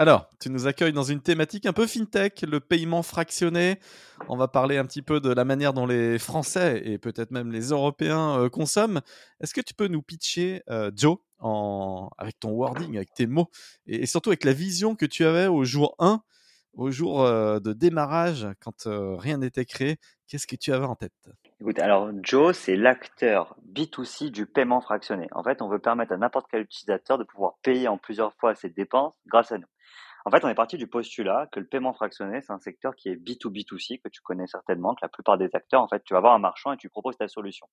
Alors, tu nous accueilles dans une thématique un peu fintech, le paiement fractionné. On va parler un petit peu de la manière dont les Français et peut-être même les Européens euh, consomment. Est-ce que tu peux nous pitcher, euh, Joe, en... avec ton wording, avec tes mots, et, surtout avec la vision que tu avais au jour 1, au jour euh, de démarrage, quand rien n'était créé Qu'est-ce que tu avais en tête? Écoute, alors Joe, c'est l'acteur B2C du paiement fractionné. En fait, on veut permettre à n'importe quel utilisateur de pouvoir payer en plusieurs fois ses dépenses grâce à nous. En fait, on est parti du postulat que le paiement fractionné, c'est un secteur qui est B2B2C, que tu connais certainement, que la plupart des acteurs, en fait, tu vas voir un marchand et tu proposes ta solution.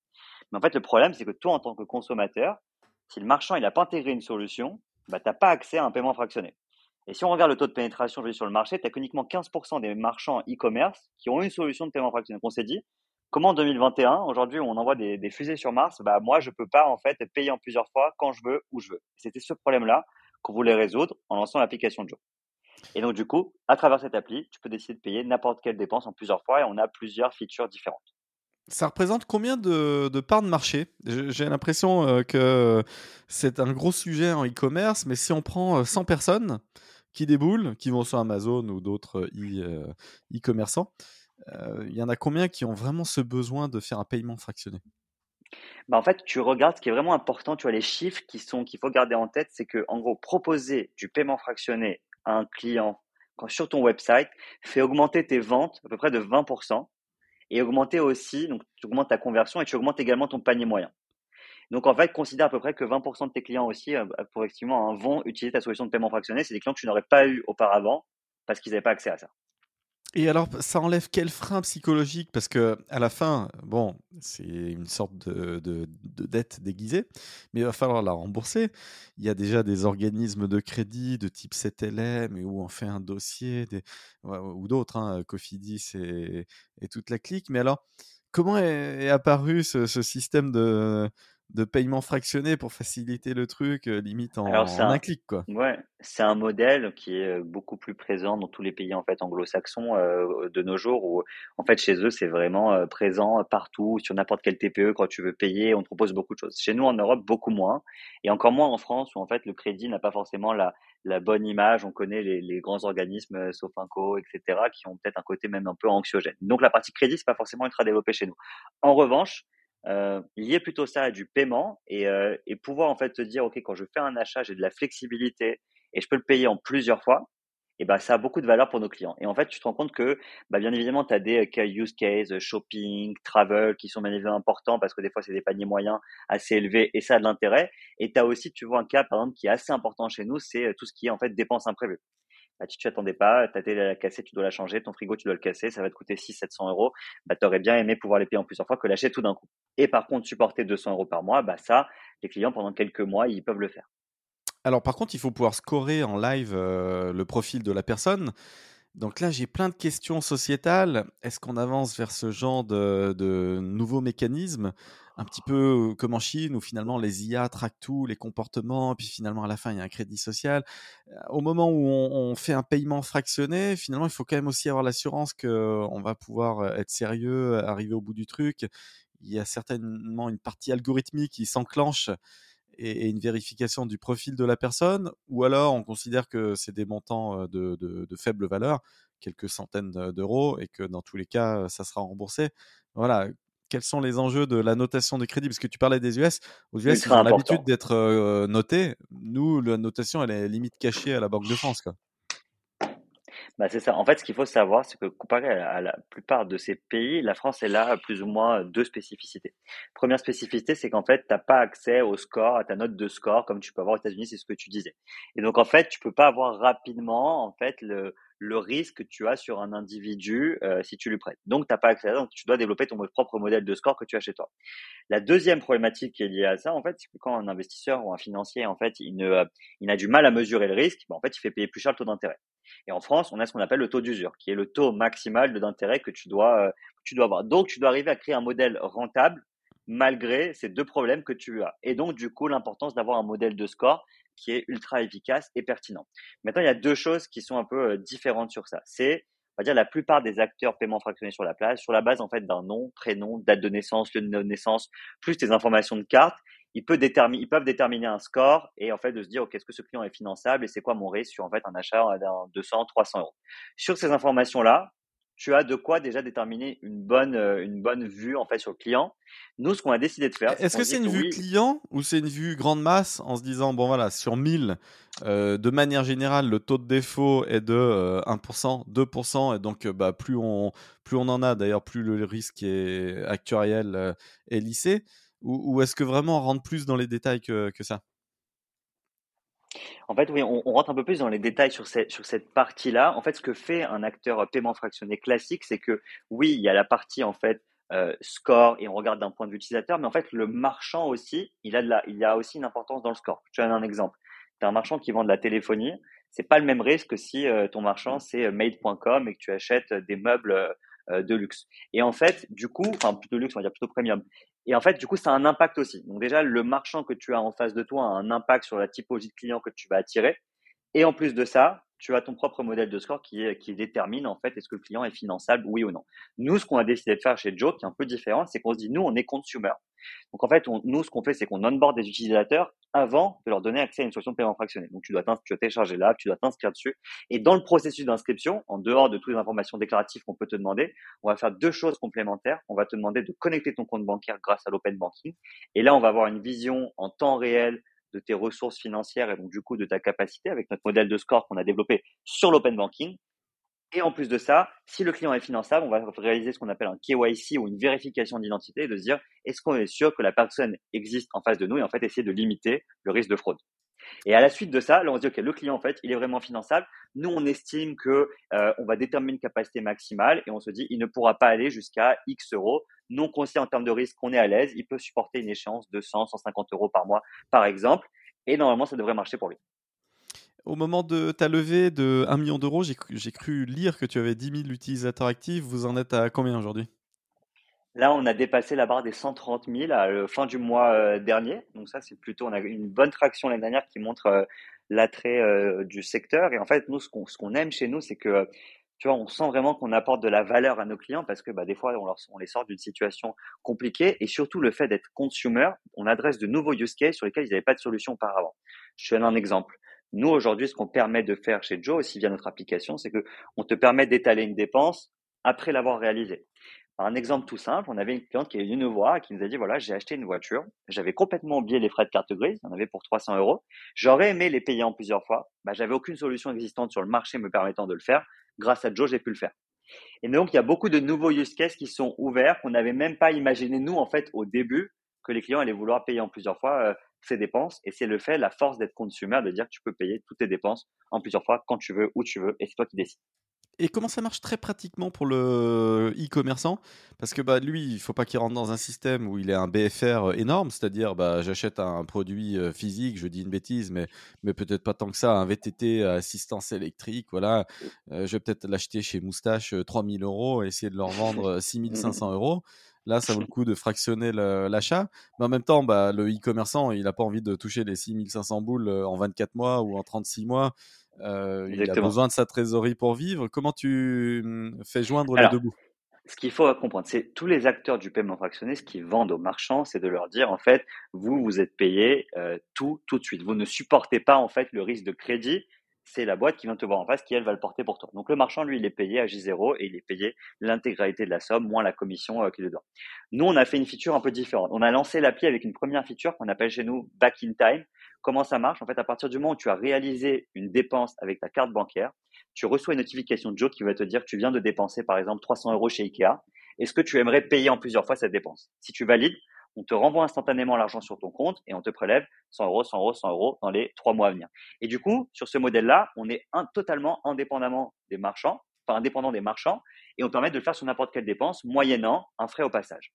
Mais en fait, le problème, c'est que toi, en tant que consommateur, si le marchand, il n'a pas intégré une solution, bah, tu n'as pas accès à un paiement fractionné. Et si on regarde le taux de pénétration sur le marché, tu n'as uniquement 15% des marchands e-commerce qui ont une solution de paiement fractionné. Donc on s'est dit, comment en 2021, aujourd'hui on envoie des, fusées sur Mars, bah moi je peux pas en fait payer en plusieurs fois quand je veux, où je veux. C'était ce problème-là qu'on voulait résoudre en lançant l'application Joe. Et donc, du coup, à travers cette appli, tu peux décider de payer n'importe quelle dépense en plusieurs fois et on a plusieurs features différentes. Ça représente combien de, parts de marché? J'ai l'impression euh, que c'est un gros sujet en e-commerce, mais si on prend 100 euh, personnes qui déboulent, qui vont sur Amazon ou d'autres euh, e-commerçants, il y en a combien qui ont vraiment ce besoin de faire un paiement fractionné? Bah en fait, tu regardes ce qui est vraiment important, tu vois les chiffres qui sont qu'il faut garder en tête, c'est que en gros proposer du paiement fractionné un client sur ton website fait augmenter tes ventes à peu près de 20% et augmenter aussi, donc tu augmentes ta conversion et tu augmentes également ton panier moyen. Donc en fait, considère à peu près que 20% de tes clients aussi, euh, pour effectivement, hein, vont utiliser ta solution de paiement fractionné. C'est des clients que tu n'aurais pas eu auparavant parce qu'ils n'avaient pas accès à ça. Et alors, ça enlève quel frein psychologique? Parce que à la fin, bon, c'est une sorte de, de, dette déguisée, mais il va falloir la rembourser. Il y a déjà des organismes de crédit de type CTLM où on fait un dossier, ou d'autres, hein, Cofidis et, et, toute la clique. Mais alors, comment est, apparu ce système de, de paiement fractionné pour faciliter le truc, euh, limite en, un, clic, quoi. Ouais, c'est un modèle qui est euh, beaucoup plus présent dans tous les pays en fait anglo-saxons euh, de nos jours, où en fait chez eux c'est vraiment présent partout, sur n'importe quel TPE quand tu veux payer, on te propose beaucoup de choses. Chez nous en Europe beaucoup moins, et encore moins en France où en fait le crédit n'a pas forcément la, la bonne image. On connaît les, les grands organismes, Sofinco, etc., qui ont peut-être un côté même un peu anxiogène. Donc la partie crédit c'est pas forcément ultra développée chez nous. En revanche euh, lier plutôt ça à du paiement et, euh, et, pouvoir en fait te dire ok quand je fais un achat j'ai de la flexibilité et je peux le payer en plusieurs fois et ben ça a beaucoup de valeur pour nos clients. Et en fait tu te rends compte que bah, bien évidemment tu as des euh, use cases shopping travel qui sont bien évidemment importants parce que des fois c'est des paniers moyens assez élevés et ça a de l'intérêt. Et tu as aussi tu vois un cas par exemple qui est assez important chez nous c'est euh, tout ce qui est en fait dépenses imprévues bah, tu t'attendais pas, ta télé a cassé, tu dois la changer, ton frigo, tu dois le casser, ça va te coûter 600-700 euros. Bah, tu aurais bien aimé pouvoir les payer en plusieurs fois que l'acheter tout d'un coup. Et par contre, supporter 200 euros par mois, bah, ça, les clients, pendant quelques mois, ils peuvent le faire. Alors, par contre, il faut pouvoir scorer en live euh, le profil de la personne. Donc là, j'ai plein de questions sociétales. Est-ce qu'on avance vers ce genre de, de nouveaux mécanismes? Un petit peu comme en Chine où finalement les IA traquent tout, les comportements, puis finalement à la fin il y a un crédit social. Au moment où on, fait un paiement fractionné, finalement il faut quand même aussi avoir l'assurance qu'on va pouvoir être sérieux, arriver au bout du truc. Il y a certainement une partie algorithmique qui s'enclenche et, une vérification du profil de la personne, ou alors on considère que c'est des montants de, de faible valeur, quelques centaines d'euros, et que dans tous les cas ça sera remboursé? Voilà, quels sont les enjeux de la notation de crédit Parce que tu parlais des US. Aux US, ils ont l'habitude d'être notés. Nous, la notation, elle est limite cachée à la Banque de France. Quoi. Bah c'est ça. En fait, ce qu'il faut savoir, c'est que comparé à la, plupart de ces pays, la France est là plus ou moins deux spécificités. Première spécificité, c'est qu'en fait, tu n'as pas accès au score, à ta note de score, comme tu peux avoir aux États-Unis, c'est ce que tu disais. Et donc, en fait, tu peux pas avoir rapidement, en fait, le, le risque que tu as sur un individu euh, si tu lui prêtes. Donc, tu n'as pas accès à ça, donc tu dois développer ton propre modèle de score que tu as chez toi. La deuxième problématique qui est liée à ça, en fait, c'est que quand un investisseur ou un financier, en fait, il, ne, il a du mal à mesurer le risque, ben, en fait, il fait payer plus cher le taux d'intérêt. Et en France, on a ce qu'on appelle le taux d'usure, qui est le taux maximal d'intérêt que tu dois, que tu dois avoir. Donc, tu dois arriver à créer un modèle rentable malgré ces deux problèmes que tu as. Et donc, du coup, l'importance d'avoir un modèle de score qui est ultra efficace et pertinent. Maintenant, il y a deux choses qui sont un peu euh, différentes sur ça. C'est, on va dire, la plupart des acteurs paiement fractionné sur la place, sur la base, en fait, d'un nom, prénom, date de naissance, lieu de naissance, plus tes informations de carte, ils peuvent, déterminer, ils peuvent déterminer un score et en fait de se dire, OK, est-ce que ce client est finançable et c'est quoi mon risque sur en fait un achat d'un 200, 300 euros. Sur ces informations-là, tu as de quoi déjà déterminer une bonne, euh, une bonne vue en fait sur le client. Nous, ce qu'on a décidé de faire. Est-ce que c'est une vue client ou c'est une vue grande masse en se disant, bon voilà, sur 1000, euh, de manière générale, le taux de défaut est de 1%, euh, 2%, et donc bah, plus, on, plus on en a, d'ailleurs, plus le risque est actuariel est lissé Ou, est-ce que vraiment on rentre plus dans les détails que, que ça? En fait, oui, on, rentre un peu plus dans les détails sur cette, sur cette partie-là. En fait, ce que fait un acteur paiement fractionné classique, c'est que oui, il y a la partie en fait euh, score et on regarde d'un point de vue utilisateur, mais en fait, le marchand aussi, il a, de la, il y a aussi une importance dans le score. Je donne un exemple. Tu as un marchand qui vend de la téléphonie, c'est pas le même risque que si euh, ton marchand c'est euh, made.com et que tu achètes des meubles de luxe. Et en fait, du coup, enfin plutôt luxe, on va dire plutôt premium. Et en fait, du coup, ça a un impact aussi. Donc déjà, le marchand que tu as en face de toi a un impact sur la typologie de client que tu vas attirer. Et en plus de ça, tu as ton propre modèle de score qui, qui détermine en fait est-ce que le client est finançable, oui ou non. Nous, ce qu'on a décidé de faire chez Joe, qui est un peu différent, c'est qu'on se dit nous, on est consumer. Donc en fait, nous, ce qu'on fait, c'est qu'on onboard des utilisateurs avant de leur donner accès à une solution de paiement fractionné. Donc tu dois, tu dois télécharger l'app, tu dois t'inscrire dessus. Et dans le processus d'inscription, en dehors de toutes les informations déclaratives qu'on peut te demander, on va faire deux choses complémentaires. On va te demander de connecter ton compte bancaire grâce à l'open banking. Et là, on va avoir une vision en temps réel de tes ressources financières et donc du coup de ta capacité avec notre modèle de score qu'on a développé sur l'open banking. Et en plus de ça, si le client est finançable, on va réaliser ce qu'on appelle un KYC ou une vérification d'identité de se dire est-ce qu'on est sûr que la personne existe en face de nous et en fait essayer de limiter le risque de fraude. Et à la suite de ça, là on se dit ok le client en fait il est vraiment finançable. Nous on estime que euh, on va déterminer une capacité maximale et on se dit il ne pourra pas aller jusqu'à X euros. Non conseillé en termes de risque, on est à l'aise. Il peut supporter une échéance de 100, 150 euros par mois par exemple. Et normalement ça devrait marcher pour lui. Au moment de ta levée de 1 million d'euros, j'ai cru lire que tu avais 10 000 utilisateurs actifs. Vous en êtes à combien aujourd'hui? Là, on a dépassé la barre des 130 000 à la fin du mois euh, dernier. Donc ça, c'est plutôt, on a une bonne traction l'année dernière qui montre euh, l'attrait euh, du secteur. Et en fait, nous, ce qu'on aime chez nous, c'est que tu vois, on sent vraiment qu'on apporte de la valeur à nos clients parce que bah, des fois, on les sort d'une situation compliquée et surtout le fait d'être consumer, on adresse de nouveaux use cases sur lesquels ils n'avaient pas de solution auparavant. Je te donne un exemple. Nous, aujourd'hui, ce qu'on permet de faire chez Joe, aussi via notre application, c'est que on te permet d'étaler une dépense après l'avoir réalisée. Un exemple tout simple, on avait une cliente qui est venue nous voir et qui nous a dit, voilà, j'ai acheté une voiture, j'avais complètement oublié les frais de carte grise, j'en avais pour 300 euros, j'aurais aimé les payer en plusieurs fois, bah, j'avais aucune solution existante sur le marché me permettant de le faire, grâce à Joe, j'ai pu le faire. Et donc, il y a beaucoup de nouveaux use cases qui sont ouverts, qu'on n'avait même pas imaginé, nous, en fait, au début, que les clients allaient vouloir payer en plusieurs fois euh, ses dépenses. Et c'est le fait, la force d'être consumer, de dire que tu peux payer toutes tes dépenses en plusieurs fois, quand tu veux, où tu veux, et c'est toi qui décides. Et comment ça marche très pratiquement pour le e-commerçant? Parce que bah, lui, il faut pas qu'il rentre dans un système où il ait un BFR énorme, c'est-à-dire bah, j'achète un produit euh, physique, je dis une bêtise, mais, mais peut-être pas tant que ça, un VTT assistance électrique, voilà. Euh, je vais peut-être l'acheter chez Moustache 3000 euh, euros essayer de leur vendre 6500 euros. Là, ça vaut le coup de fractionner l'achat. Mais en même temps, bah, le e-commerçant, il n'a pas envie de toucher les 6500 boules en 24 mois ou en 36 mois. Euh, il a besoin de sa trésorerie pour vivre. Comment tu mmh, fais joindre les deux bouts? ce qu'il faut comprendre, c'est tous les acteurs du paiement fractionné, ce qu'ils vendent aux marchands, c'est de leur dire en fait, vous vous êtes payé euh, tout tout de suite. Vous ne supportez pas en fait le risque de crédit c'est la boîte qui vient te voir en face qui, elle, va le porter pour toi. Donc le marchand, lui, il est payé à J0 et il est payé l'intégralité de la somme, moins la commission euh, qu'il doit. Nous, on a fait une feature un peu différente. On a lancé l'appli avec une première feature qu'on appelle chez nous Back in Time. Comment ça marche? En fait, à partir du moment où tu as réalisé une dépense avec ta carte bancaire, tu reçois une notification de Joe qui va te dire que tu viens de dépenser, par exemple, 300 euros chez Ikea. Est-ce que tu aimerais payer en plusieurs fois cette dépense? Si tu valides, on te renvoie instantanément l'argent sur ton compte et on te prélève 100 euros, 100 euros, 100 euros dans les trois mois à venir. Et du coup, sur ce modèle-là, on est totalement indépendamment des marchands, enfin indépendant des marchands, et on permet de le faire sur n'importe quelle dépense, moyennant un frais au passage.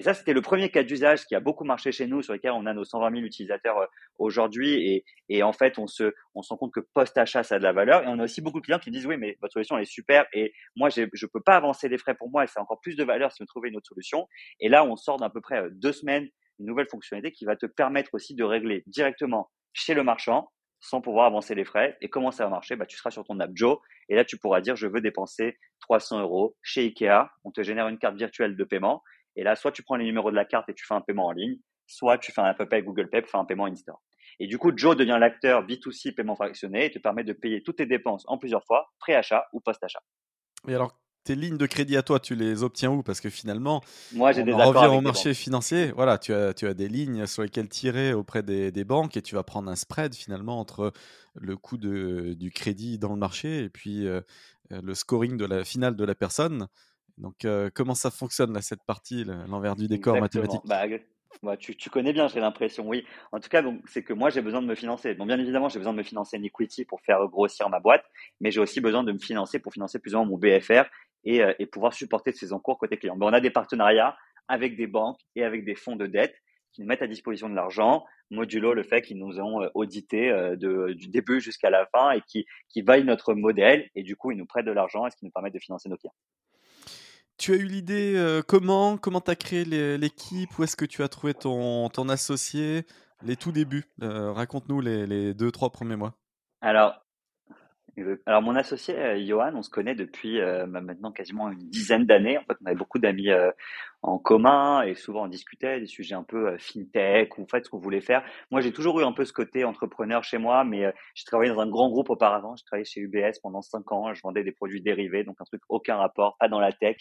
Et ça, c'était le premier cas d'usage qui a beaucoup marché chez nous, sur lequel on a nos 120 000 utilisateurs euh, aujourd'hui. Et, en fait, on se, on rend compte que post-achat, ça a de la valeur. Et on a aussi beaucoup de clients qui disent, oui, mais votre solution, elle est super. Et moi, je ne peux pas avancer les frais pour moi. Et c'est encore plus de valeur si vous trouvez une autre solution. Et là, on sort d'à peu près euh, deux semaines une nouvelle fonctionnalité qui va te permettre aussi de régler directement chez le marchand sans pouvoir avancer les frais. Et comment ça va marcher? Bah, Tu seras sur ton app Joe et là, tu pourras dire, je veux dépenser 300 euros chez Ikea. On te génère une carte virtuelle de paiement. Et là, soit tu prends les numéros de la carte et tu fais un paiement en ligne, soit tu fais un Apple Pay, Google Pay pour faire un paiement in-store. Et du coup, Joe devient l'acteur B2C paiement fractionné et te permet de payer toutes tes dépenses en plusieurs fois, pré-achat ou post-achat. Et alors, tes lignes de crédit à toi, tu les obtiens où? Parce que finalement, moi j'ai des on revient au marché financier. Voilà, tu as, tu as des lignes sur lesquelles tirer auprès des, des, banques et tu vas prendre un spread finalement entre le coût de, du crédit dans le marché et puis euh, le scoring de la finale de la personne. Donc, euh, comment ça fonctionne là, cette partie, l'envers du décor mathématique? Bah, tu, tu, connais bien, j'ai l'impression, oui. En tout cas, c'est que moi, j'ai besoin de me financer. Bon, bien évidemment, j'ai besoin de me financer en equity pour faire grossir ma boîte, mais j'ai aussi besoin de me financer pour financer plus ou moins mon BFR et, euh, et pouvoir supporter ces encours côté client. on a des partenariats avec des banques et avec des fonds de dette qui nous mettent à disposition de l'argent, modulo le fait qu'ils nous ont audité de, du début jusqu'à la fin et qui, qui notre modèle et du coup, ils nous prêtent de l'argent et ce qui nous permet de financer nos clients. Tu as eu l'idée comment Comment tu as créé l'équipe? Où est-ce que tu as trouvé ton, ton associé? Les tout débuts. Raconte-nous les, les deux, trois premiers mois. Alors, alors mon associé euh, Johan, on se connaît depuis euh, maintenant quasiment une dizaine d'années. En fait, on avait beaucoup d'amis euh, en commun et souvent on discutait des sujets un peu fintech ou en fait ce qu'on voulait faire. Moi, j'ai toujours eu un peu ce côté entrepreneur chez moi, mais j'ai travaillé dans un grand groupe auparavant. J'ai travaillé chez UBS pendant cinq ans. Je vendais des produits dérivés, donc un truc aucun rapport, pas dans la tech.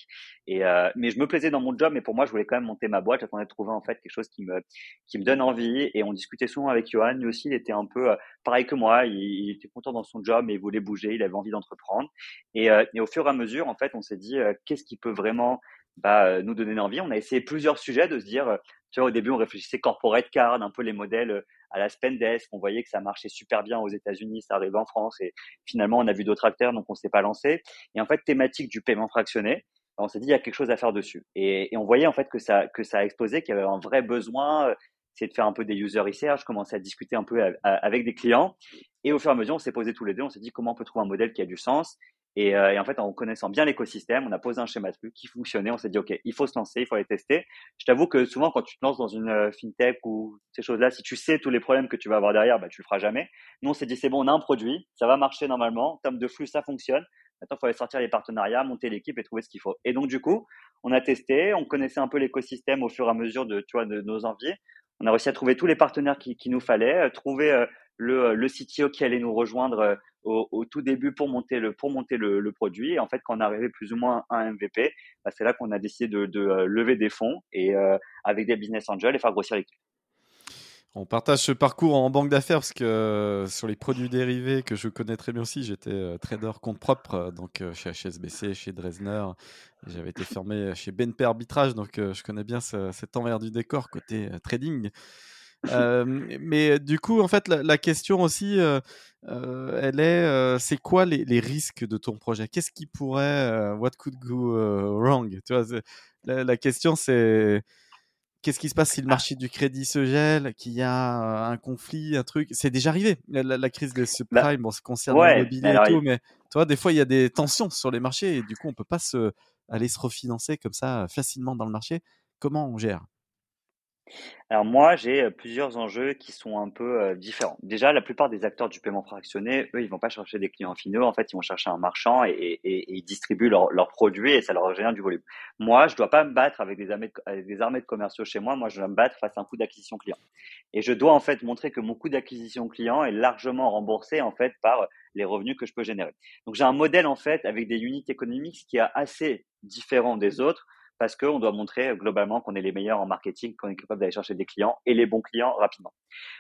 Et mais je me plaisais dans mon job, mais pour moi, je voulais quand même monter ma boîte. J'attendais de trouver en fait quelque chose qui me qui me donne envie. Et on discutait souvent avec Johan. Lui aussi, il était un peu pareil que moi. Il, était content dans son job, mais il voulait bouger, il avait envie d'entreprendre. Et, euh, et, au fur et à mesure, en fait, on s'est dit euh, qu'est-ce qui peut vraiment bah, nous donner envie. On a essayé plusieurs sujets de se dire, tu vois, au début, on réfléchissait corporate card, un peu les modèles à la Spendesk. On voyait que ça marchait super bien aux États-Unis, ça arrivait en France. Et finalement, on a vu d'autres acteurs, donc on s'est pas lancé. Et en fait, thématique du paiement fractionné, on s'est dit il y a quelque chose à faire dessus. Et, et, on voyait en fait que ça que ça a explosé, qu'il y avait un vrai besoin c'est de faire un peu des user research, commencer à discuter un peu avec des clients. Et au fur et à mesure, on s'est posé tous les deux, on s'est dit comment on peut trouver un modèle qui a du sens. Et, euh, et en fait, en connaissant bien l'écosystème, on a posé un schéma de flux qui fonctionnait. On s'est dit, OK, il faut se lancer, il faut aller tester. Je t'avoue que souvent, quand tu te lances dans une euh, fintech ou ces choses-là, si tu sais tous les problèmes que tu vas avoir derrière, bah, tu le feras jamais. Nous, on s'est dit, c'est bon, on a un produit, ça va marcher normalement. En termes de flux, ça fonctionne. Maintenant, il faut aller sortir les partenariats, monter l'équipe et trouver ce qu'il faut. Et donc, du coup, on a testé, on connaissait un peu l'écosystème au fur et à mesure de, tu vois, de nos envies on a réussi à trouver tous les partenaires qui, nous fallait, euh, trouver euh, le, le CTO qui allait nous rejoindre euh, au, tout début pour monter le pour monter le, produit. Et en fait, quand on arrivait plus ou moins à un MVP, bah, c'est là qu'on a décidé de, lever des fonds et avec des business angels et faire grossir l'équipe. On partage ce parcours en banque d'affaires parce que euh, sur les produits dérivés que je connais très bien aussi, j'étais euh, trader compte propre, euh, donc chez HSBC, chez Dresner. J'avais été formé chez BNP Arbitrage, donc je connais bien cet envers du décor côté trading. Mais du coup, en fait, la, question aussi, elle est, c'est quoi les, les, risques de ton projet? Qu'est-ce qui pourrait, what could go wrong? Tu vois, la, la, question, c'est Qu'est-ce qui se passe si le ah. marché du crédit se gèle, qu'il y a un conflit, un truc? C'est déjà arrivé, la, crise des bah, subprimes, bon, ça concerne l'immobilier et tout, mais toi, des fois, il y a des tensions sur les marchés et du coup, on peut pas se, aller se refinancer comme ça facilement dans le marché. Comment on gère? Alors moi, j'ai plusieurs enjeux qui sont un peu différents. Déjà, la plupart des acteurs du paiement fractionné, eux, ils vont pas chercher des clients finaux. En fait, ils vont chercher un marchand et, ils distribuent leurs produits et ça leur génère du volume. Moi, je dois pas me battre avec des armées de, des armées de commerciaux chez moi. Moi, je dois me battre face à un coût d'acquisition client. Et je dois en fait montrer que mon coût d'acquisition client est largement remboursé en fait par les revenus que je peux générer. Donc j'ai un modèle en fait avec des unités économiques qui est assez différent des autres parce qu'on doit montrer euh, globalement qu'on est les meilleurs en marketing, qu'on est capable d'aller chercher des clients et les bons clients rapidement.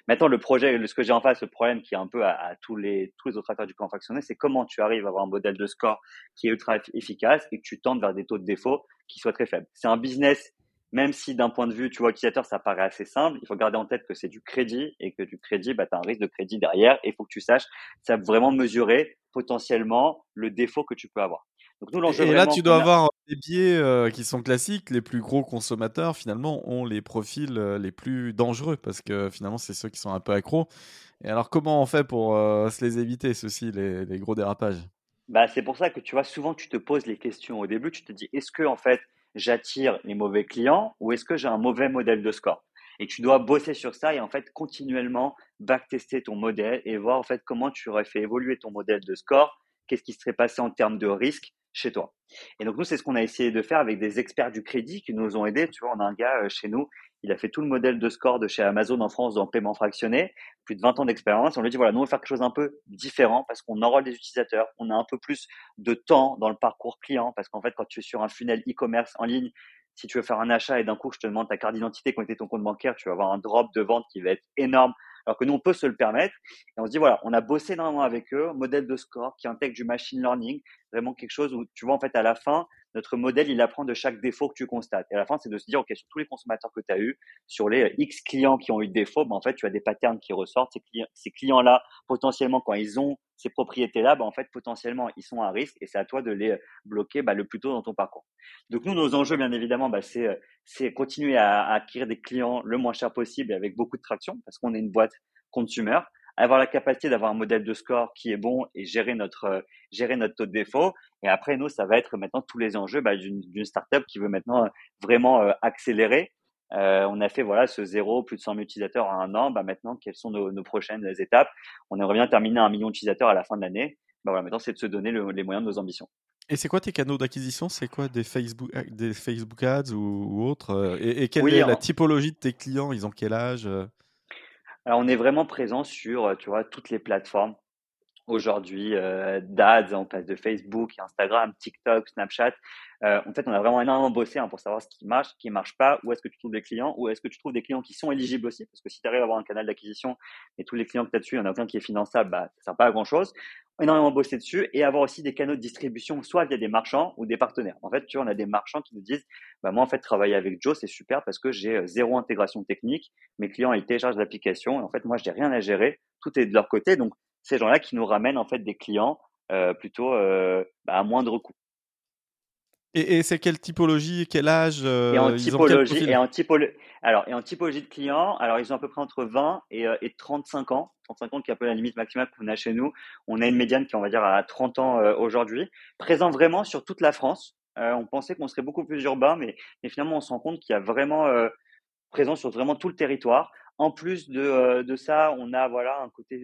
Maintenant, le projet, ce que j'ai en face, le problème qui est un peu à, tous les autres acteurs du plan fractionné, c'est comment tu arrives à avoir un modèle de score qui est ultra efficace et que tu tentes vers des taux de défaut qui soient très faibles. C'est un business, même si d'un point de vue, tu vois, utilisateur, ça paraît assez simple, il faut garder en tête que c'est du crédit et que du crédit, bah, tu as un risque de crédit derrière et il faut que tu saches, ça vraiment mesurer potentiellement le défaut que tu peux avoir. Donc nous, et, là, tu dois avoir des biais qui sont classiques. Les plus gros consommateurs, finalement, ont les profils les plus dangereux parce que finalement, c'est ceux qui sont un peu accros. Et alors, comment on fait pour se les éviter, ceux-ci, les, les gros dérapages? Bah, c'est pour ça que tu vois, souvent tu te poses les questions au début, tu te dis est-ce que en fait j'attire les mauvais clients ou est-ce que j'ai un mauvais modèle de score? Et tu dois bosser sur ça et en fait continuellement backtester ton modèle et voir en fait comment tu aurais fait évoluer ton modèle de score, qu'est-ce qui serait passé en termes de risque chez toi. Et donc nous, c'est ce qu'on a essayé de faire avec des experts du crédit qui nous ont aidés. Tu vois, on a un gars euh, chez nous il a fait tout le modèle de score de chez Amazon en France dans paiement fractionné, plus de 20 ans d'expérience. On lui dit voilà, nous on va faire quelque chose un peu différent parce qu'on enrôle des utilisateurs, on a un peu plus de temps dans le parcours client parce qu'en fait quand tu es sur un funnel e-commerce en ligne, si tu veux faire un achat et d'un coup je te demande ta carte d'identité, connecter ton compte bancaire, tu vas avoir un drop de vente qui va être énorme. Alors que nous, on peut se le permettre. Et on se dit, voilà, on a bossé énormément avec eux, modèle de score qui intègre du machine learning, vraiment quelque chose où, tu vois, en fait, à la fin, notre modèle, il apprend de chaque défaut que tu constates. Et à la fin, c'est de se dire, OK, sur tous les consommateurs que tu as eu, sur les X clients qui ont eu des défauts, ben, en fait, tu as des patterns qui ressortent. Ces clients-là, potentiellement, quand ils ont ces propriétés-là, ben, en fait, potentiellement, ils sont à risque et c'est à toi de les bloquer ben, le plus tôt dans ton parcours. Donc, nous, nos enjeux, bien évidemment, ben, c'est, c'est continuer à, à acquérir des clients le moins cher possible et avec beaucoup de traction parce qu'on est une boîte consumer avoir la capacité d'avoir un modèle de score qui est bon et gérer notre euh, gérer notre taux de défaut. Et après, nous, ça va être maintenant tous les enjeux bah, d'une startup qui veut maintenant euh, vraiment euh, accélérer. on a fait voilà ce zéro, plus de 100 000 utilisateurs en un an. Bah, maintenant, quelles sont nos, prochaines étapes? On aimerait bien terminer un million d'utilisateurs à la fin de l'année. Bah, voilà, maintenant, c'est de se donner les moyens de nos ambitions. Et c'est quoi tes canaux d'acquisition? C'est quoi des Facebook, des Facebook Ads ou, autres? Et, quelle est la typologie de tes clients? Ils ont quel âge? Alors, on est vraiment présent sur, euh, tu vois, toutes les plateformes aujourd'hui, euh, d'ADS, on passe de Facebook, Instagram, TikTok, Snapchat. Euh, en fait, on a vraiment énormément bossé hein, pour savoir ce qui marche, ce qui marche pas, où est-ce que tu trouves des clients, où est-ce que tu trouves des clients qui sont éligibles aussi, parce que si tu arrives à avoir un canal d'acquisition et tous les clients que tu as dessus, il n'y en a aucun qui est finançable, bah, ça sert pas à grand chose énormément bossé dessus et avoir aussi des canaux de distribution, soit via des marchands ou des partenaires. En fait, tu vois, on a des marchands qui nous disent, bah, moi, en fait, travailler avec Joe, c'est super parce que j'ai euh, zéro intégration technique. Mes clients, ils téléchargent l'application et en fait, moi, je n'ai rien à gérer. Tout est de leur côté. Donc, ces gens-là qui nous ramènent, en fait, des clients, euh, plutôt, euh, bah, à moindre coût. Et, c'est quelle typologie, quel âge et en typologie, et en typologie, alors, et en typologie de clients, alors ils ont à peu près entre 20 et, et 35 ans. 35 ans qui est un peu la limite maximale qu'on a chez nous. On a une médiane qui est, on va dire, à 30 ans euh, aujourd'hui. Présent vraiment sur toute la France. Euh, on pensait qu'on serait beaucoup plus urbain, mais, mais finalement, on se rend compte qu'il y a vraiment euh, présent sur vraiment tout le territoire. En plus de, de ça, on a voilà un côté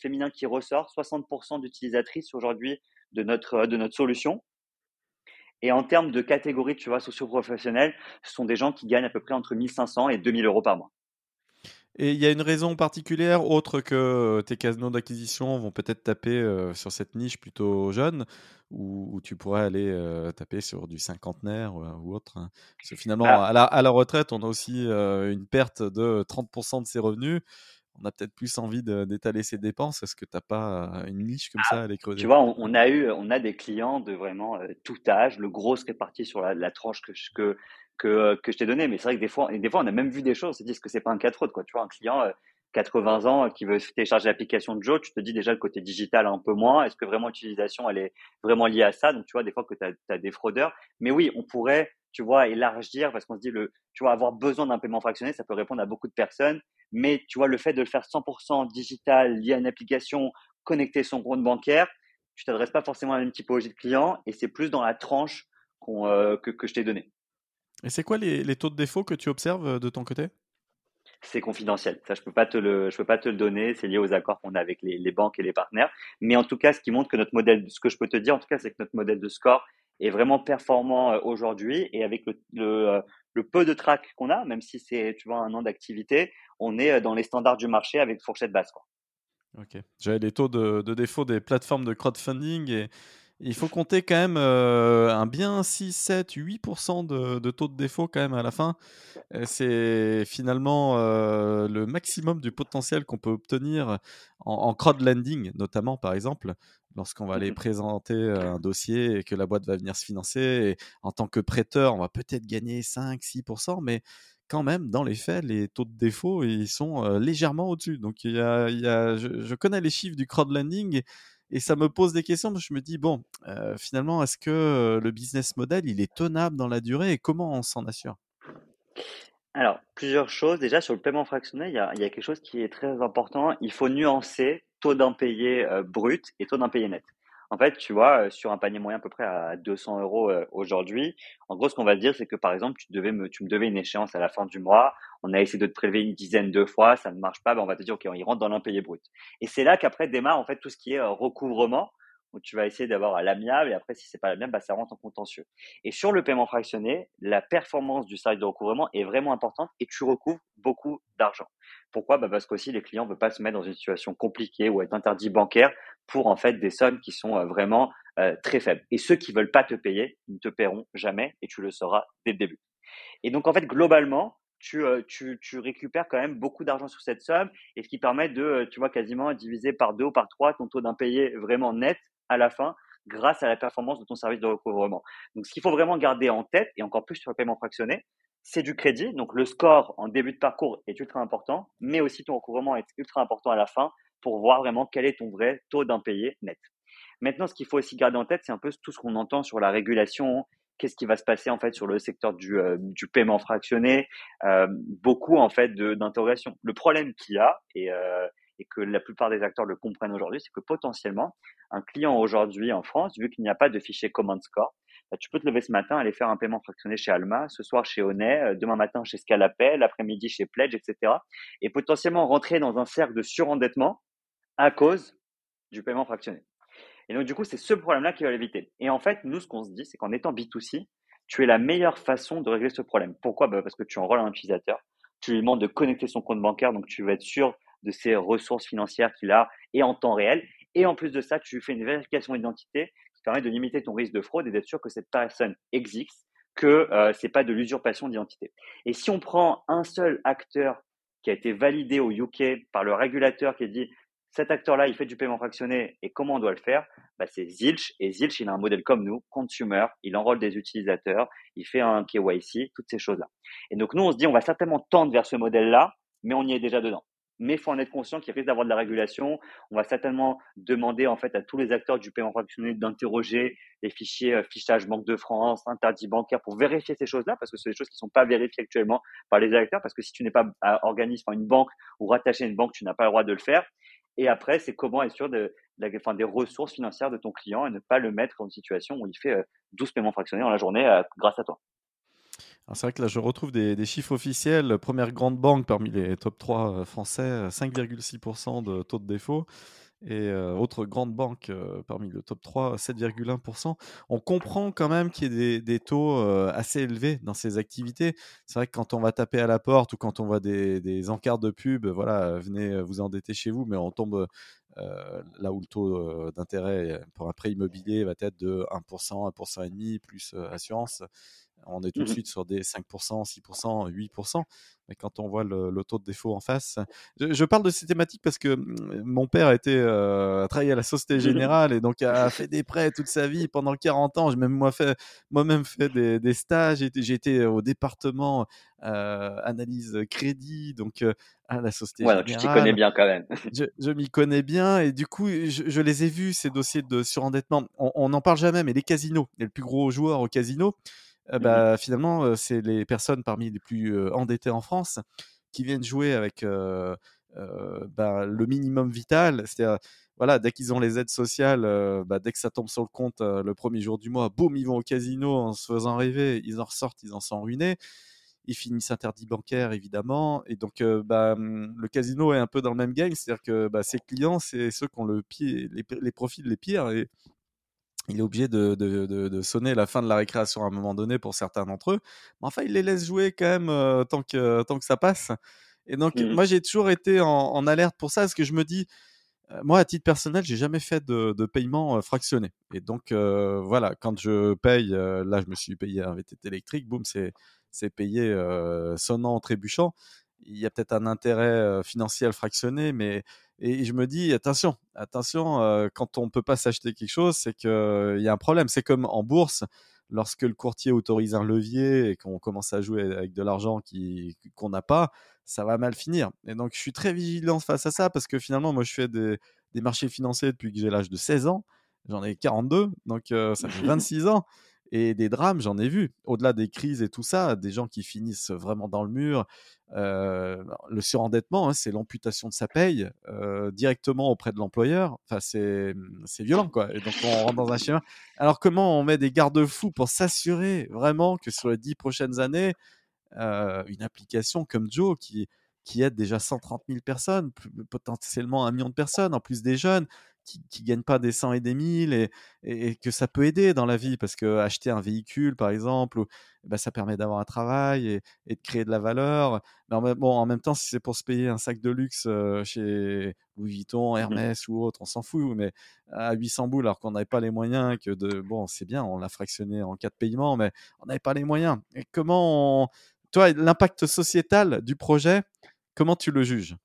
féminin qui ressort. 60% d'utilisatrices aujourd'hui de notre, de notre solution. Et en termes de catégorie, tu vois, socio-professionnelle, ce sont des gens qui gagnent à peu près entre 1500 et 2000 euros par mois. Et il y a une raison particulière, autre que euh, tes canaux d'acquisition vont peut-être taper euh, sur cette niche plutôt jeune, ou, tu pourrais aller euh, taper sur du cinquantenaire ou, autre. Hein. Parce que finalement, ah. à, la, à, la, retraite, on a aussi une perte de 30% de ses revenus. On a peut-être plus envie d'étaler ses dépenses. Est-ce que tu n'as pas une niche comme ah, ça à aller creuser? Tu vois, on, a eu, on a des clients de vraiment tout âge. Le gros serait parti sur la, la tranche que, que, que, que je t'ai donné. Mais c'est vrai que des fois, et des fois, on a même vu des choses, on se dit que c'est pas un cas de fraude, quoi. Tu vois, un client, 80 euh, ans, qui veut télécharger l'application de Joe, tu te dis déjà le côté digital un peu moins. Est-ce que vraiment l'utilisation, elle est vraiment liée à ça? Donc, tu vois, des fois que tu as, des fraudeurs. Mais oui, on pourrait, tu vois, élargir parce qu'on se dit le, tu vois, avoir besoin d'un paiement fractionné, ça peut répondre à beaucoup de personnes. Mais tu vois, le fait de le faire 100% digital, lié à une application, connecter son compte bancaire, tu t'adresses pas forcément à la même typologie de client et c'est plus dans la tranche euh, que, que je t'ai donné. Et c'est quoi les, taux de défaut que tu observes euh, de ton côté? C'est confidentiel. Ça, je peux pas te le, je peux pas te le donner. C'est lié aux accords qu'on a avec les, banques et les partenaires. Mais en tout cas, ce qui montre que notre modèle, ce que je peux te dire, en tout cas, c'est que notre modèle de score est vraiment performant euh, aujourd'hui et avec le, euh, le, peu de track qu'on a, même si c'est, tu vois, un an d'activité, on est dans les standards du marché avec fourchette basse, quoi. Ok. J'avais les taux de, de, défaut des plateformes de crowdfunding et il faut compter quand même euh, un bien 6, 7, 8% de, de, taux de défaut quand même à la fin. C'est finalement euh, le maximum du potentiel qu'on peut obtenir en, en crowdlending, notamment par exemple, lorsqu'on va aller mmh présenter euh, un dossier et que la boîte va venir se financer. Et en tant que prêteur, on va peut-être gagner 5, 6%, mais quand même, dans les faits, les taux de défaut, ils sont légèrement au-dessus. Donc, il y a, il y a, je, je, connais les chiffres du crowdlending et ça me pose des questions. Je me dis, bon, finalement, est-ce que le business model, il est tenable dans la durée et comment on s'en assure? Alors, plusieurs choses. Déjà, sur le paiement fractionné, il y a, il y a quelque chose qui est très important. Il faut nuancer taux d'impayé brut et taux d'impayé net. En fait, tu vois, sur un panier moyen à peu près à 200 euros aujourd'hui, en gros, ce qu'on va dire, c'est que par exemple, tu devais me, tu me devais une échéance à la fin du mois. On a essayé de te prélever une dizaine de fois, ça ne marche pas. Ben, on va te dire, OK, on y rentre dans l'impayé brut. Et c'est là qu'après démarre, en fait, tout ce qui est recouvrement où tu vas essayer d'avoir à l'amiable et après si c'est pas l'amiable bah, ça rentre en contentieux. Et sur le paiement fractionné la performance du service de recouvrement est vraiment importante et tu recouvres beaucoup d'argent. Pourquoi? Bah parce qu'aussi les clients ne veulent pas se mettre dans une situation compliquée ou être interdit bancaire pour en fait des sommes qui sont euh, vraiment euh, très faibles. Et ceux qui veulent pas te payer ne te paieront jamais et tu le sauras dès le début. Et donc en fait globalement tu, euh, récupères quand même beaucoup d'argent sur cette somme et ce qui permet de, tu vois, quasiment diviser par deux ou par trois ton taux d'impayé vraiment net à la fin grâce à la performance de ton service de recouvrement. Donc, ce qu'il faut vraiment garder en tête, et encore plus sur le paiement fractionné, c'est du crédit. Donc, le score en début de parcours est ultra important, mais aussi ton recouvrement est ultra important à la fin pour voir vraiment quel est ton vrai taux d'impayé net. Maintenant, ce qu'il faut aussi garder en tête, c'est un peu tout ce qu'on entend sur la régulation, qu'est-ce qui va se passer en fait sur le secteur du, euh, paiement fractionné, euh, beaucoup en fait d'interrogations. Le problème qu'il y a, et, euh, et que la plupart des acteurs le comprennent aujourd'hui, c'est que potentiellement, un client aujourd'hui en France, vu qu'il n'y a pas de fichier Command Score, bah, tu peux te lever ce matin, aller faire un paiement fractionné chez Alma, ce soir chez Onet, euh, demain matin chez Scalapel, l'après-midi chez Pledge, etc. Et potentiellement rentrer dans un cercle de surendettement à cause du paiement fractionné. Et donc, du coup, c'est ce problème-là qui va l'éviter. Et en fait, nous, ce qu'on se dit, c'est qu'en étant B2C, tu es la meilleure façon de régler ce problème. Pourquoi? Bah, Parce que tu enrôles un utilisateur, tu lui demandes de connecter son compte bancaire, donc tu vas être sûr de ses ressources financières qu'il a et en temps réel. Et en plus de ça, tu fais une vérification d'identité qui permet de limiter ton risque de fraude et d'être sûr que cette personne existe, que euh, c'est pas de l'usurpation d'identité. Et si on prend un seul acteur qui a été validé au UK par le régulateur qui a dit cet acteur-là, il fait du paiement fractionné et comment on doit le faire? Bah, C'est Zilch. Et Zilch, il a un modèle comme nous, consumer. Il enrôle des utilisateurs, il fait un KYC, toutes ces choses-là. Et donc, nous, on se dit, on va certainement tendre vers ce modèle-là, mais on y est déjà dedans mais il faut en être conscient qu'il risque d'avoir de la régulation. On va certainement demander en fait à tous les acteurs du paiement fractionné d'interroger les fichiers euh, fichage Banque de France, interdit bancaire pour vérifier ces choses-là parce que c'est des choses qui ne sont pas vérifiées actuellement par les acteurs parce que si tu n'es pas organisme, une banque ou rattaché à une banque, tu n'as pas le droit de le faire. Et après, c'est comment être sûr des ressources financières de ton client et ne pas le mettre dans une situation où il fait 12 euh, paiements fractionnés dans la journée euh, grâce à toi. C'est vrai que là, je retrouve des, chiffres officiels. Première grande banque parmi les top 3 euh, français, 5,6% de taux de défaut. Et euh, autre grande banque euh, parmi le top 3, 7,1%. On comprend quand même qu'il y ait des, taux assez élevés dans ces activités. C'est vrai que quand on va taper à la porte ou quand on voit des, encarts de pub, voilà, venez vous endetter chez vous, mais on tombe là où le taux d'intérêt pour un prêt immobilier va être de 1%, 1,5% plus assurance. On est tout de mmh suite sur des 5%, 6%, 8%. Mais quand on voit le, taux de défaut en face, je, parle de ces thématiques parce que mmh, mon père a, été, euh, travaillé à la Société mmh Générale et donc a fait des prêts toute sa vie pendant 40 ans. J'ai même moi fait, moi-même fait des, stages. J'ai été au département euh, analyse crédit, donc euh, à la Société Générale. Tu t'y connais bien quand même. je, m'y connais bien et du coup, je, les ai vus ces dossiers de surendettement. On n'en parle jamais, mais les casinos, les plus gros joueurs au casino. Bah, finalement, c'est les personnes parmi les plus endettées en France qui viennent jouer avec bah, le minimum vital. C'est-à-dire, voilà, dès qu'ils ont les aides sociales, bah, dès que ça tombe sur le compte le premier jour du mois, boum, ils vont au casino en se faisant rêver, ils en ressortent, ils en sont ruinés. Ils finissent interdits bancaires, évidemment. Et donc, bah, mmh, le casino est un peu dans le même game. C'est-à-dire que bah, ses clients, c'est ceux qui ont le pied, les, les profils les pires. Et il est obligé de, sonner la fin de la récréation à un moment donné pour certains d'entre eux. Mais enfin, il les laisse jouer quand même euh, tant, que, tant que ça passe. Et donc, mmh moi, j'ai toujours été en, alerte pour ça, parce que je me dis, euh, moi, à titre personnel, j'ai jamais fait de, paiement euh, fractionné. Et donc, voilà, quand je paye, là, je me suis payé un VTT électrique, boum, c'est, c'est payé sonnant, trébuchant. Il y a peut-être un intérêt financier à le fractionner, mais et je me dis, attention, attention, euh, quand on ne peut pas s'acheter quelque chose, c'est qu'il euh, y a un problème. C'est comme en bourse, lorsque le courtier autorise un levier et qu'on commence à jouer avec de l'argent qu'on n'a pas, ça va mal finir. Et donc, je suis très vigilant face à ça parce que finalement, moi, je fais des, des marchés financiers depuis que j'ai l'âge de 16 ans. J'en ai 42, donc ça fait 26 ans. Et des drames, j'en ai vu. Au-delà des crises et tout ça, des gens qui finissent vraiment dans le mur. le surendettement, hein, c'est l'amputation de sa paye directement auprès de l'employeur. Enfin, c'est, c'est violent, quoi. Donc, on rentre dans un schéma. Alors, comment on met des garde-fous pour s'assurer vraiment que sur les dix prochaines années, une application comme Joe qui, qui aide déjà 130 000 personnes, potentiellement un million de personnes, en plus des jeunes, qui, ne gagnent pas des 100 et des 1000 et, et, que ça peut aider dans la vie parce que acheter un véhicule par exemple bah, ça permet d'avoir un travail et, et, de créer de la valeur. Mais en, bon, en même temps si c'est pour se payer un sac de luxe chez Louis Vuitton mmh Hermès ou autre on s'en fout mais à 800 boules alors qu'on n'avait pas les moyens que de bon c'est bien on l'a fractionné en quatre paiements mais on n'avait pas les moyens. Et comment toi l'impact sociétal du projet comment tu le juges?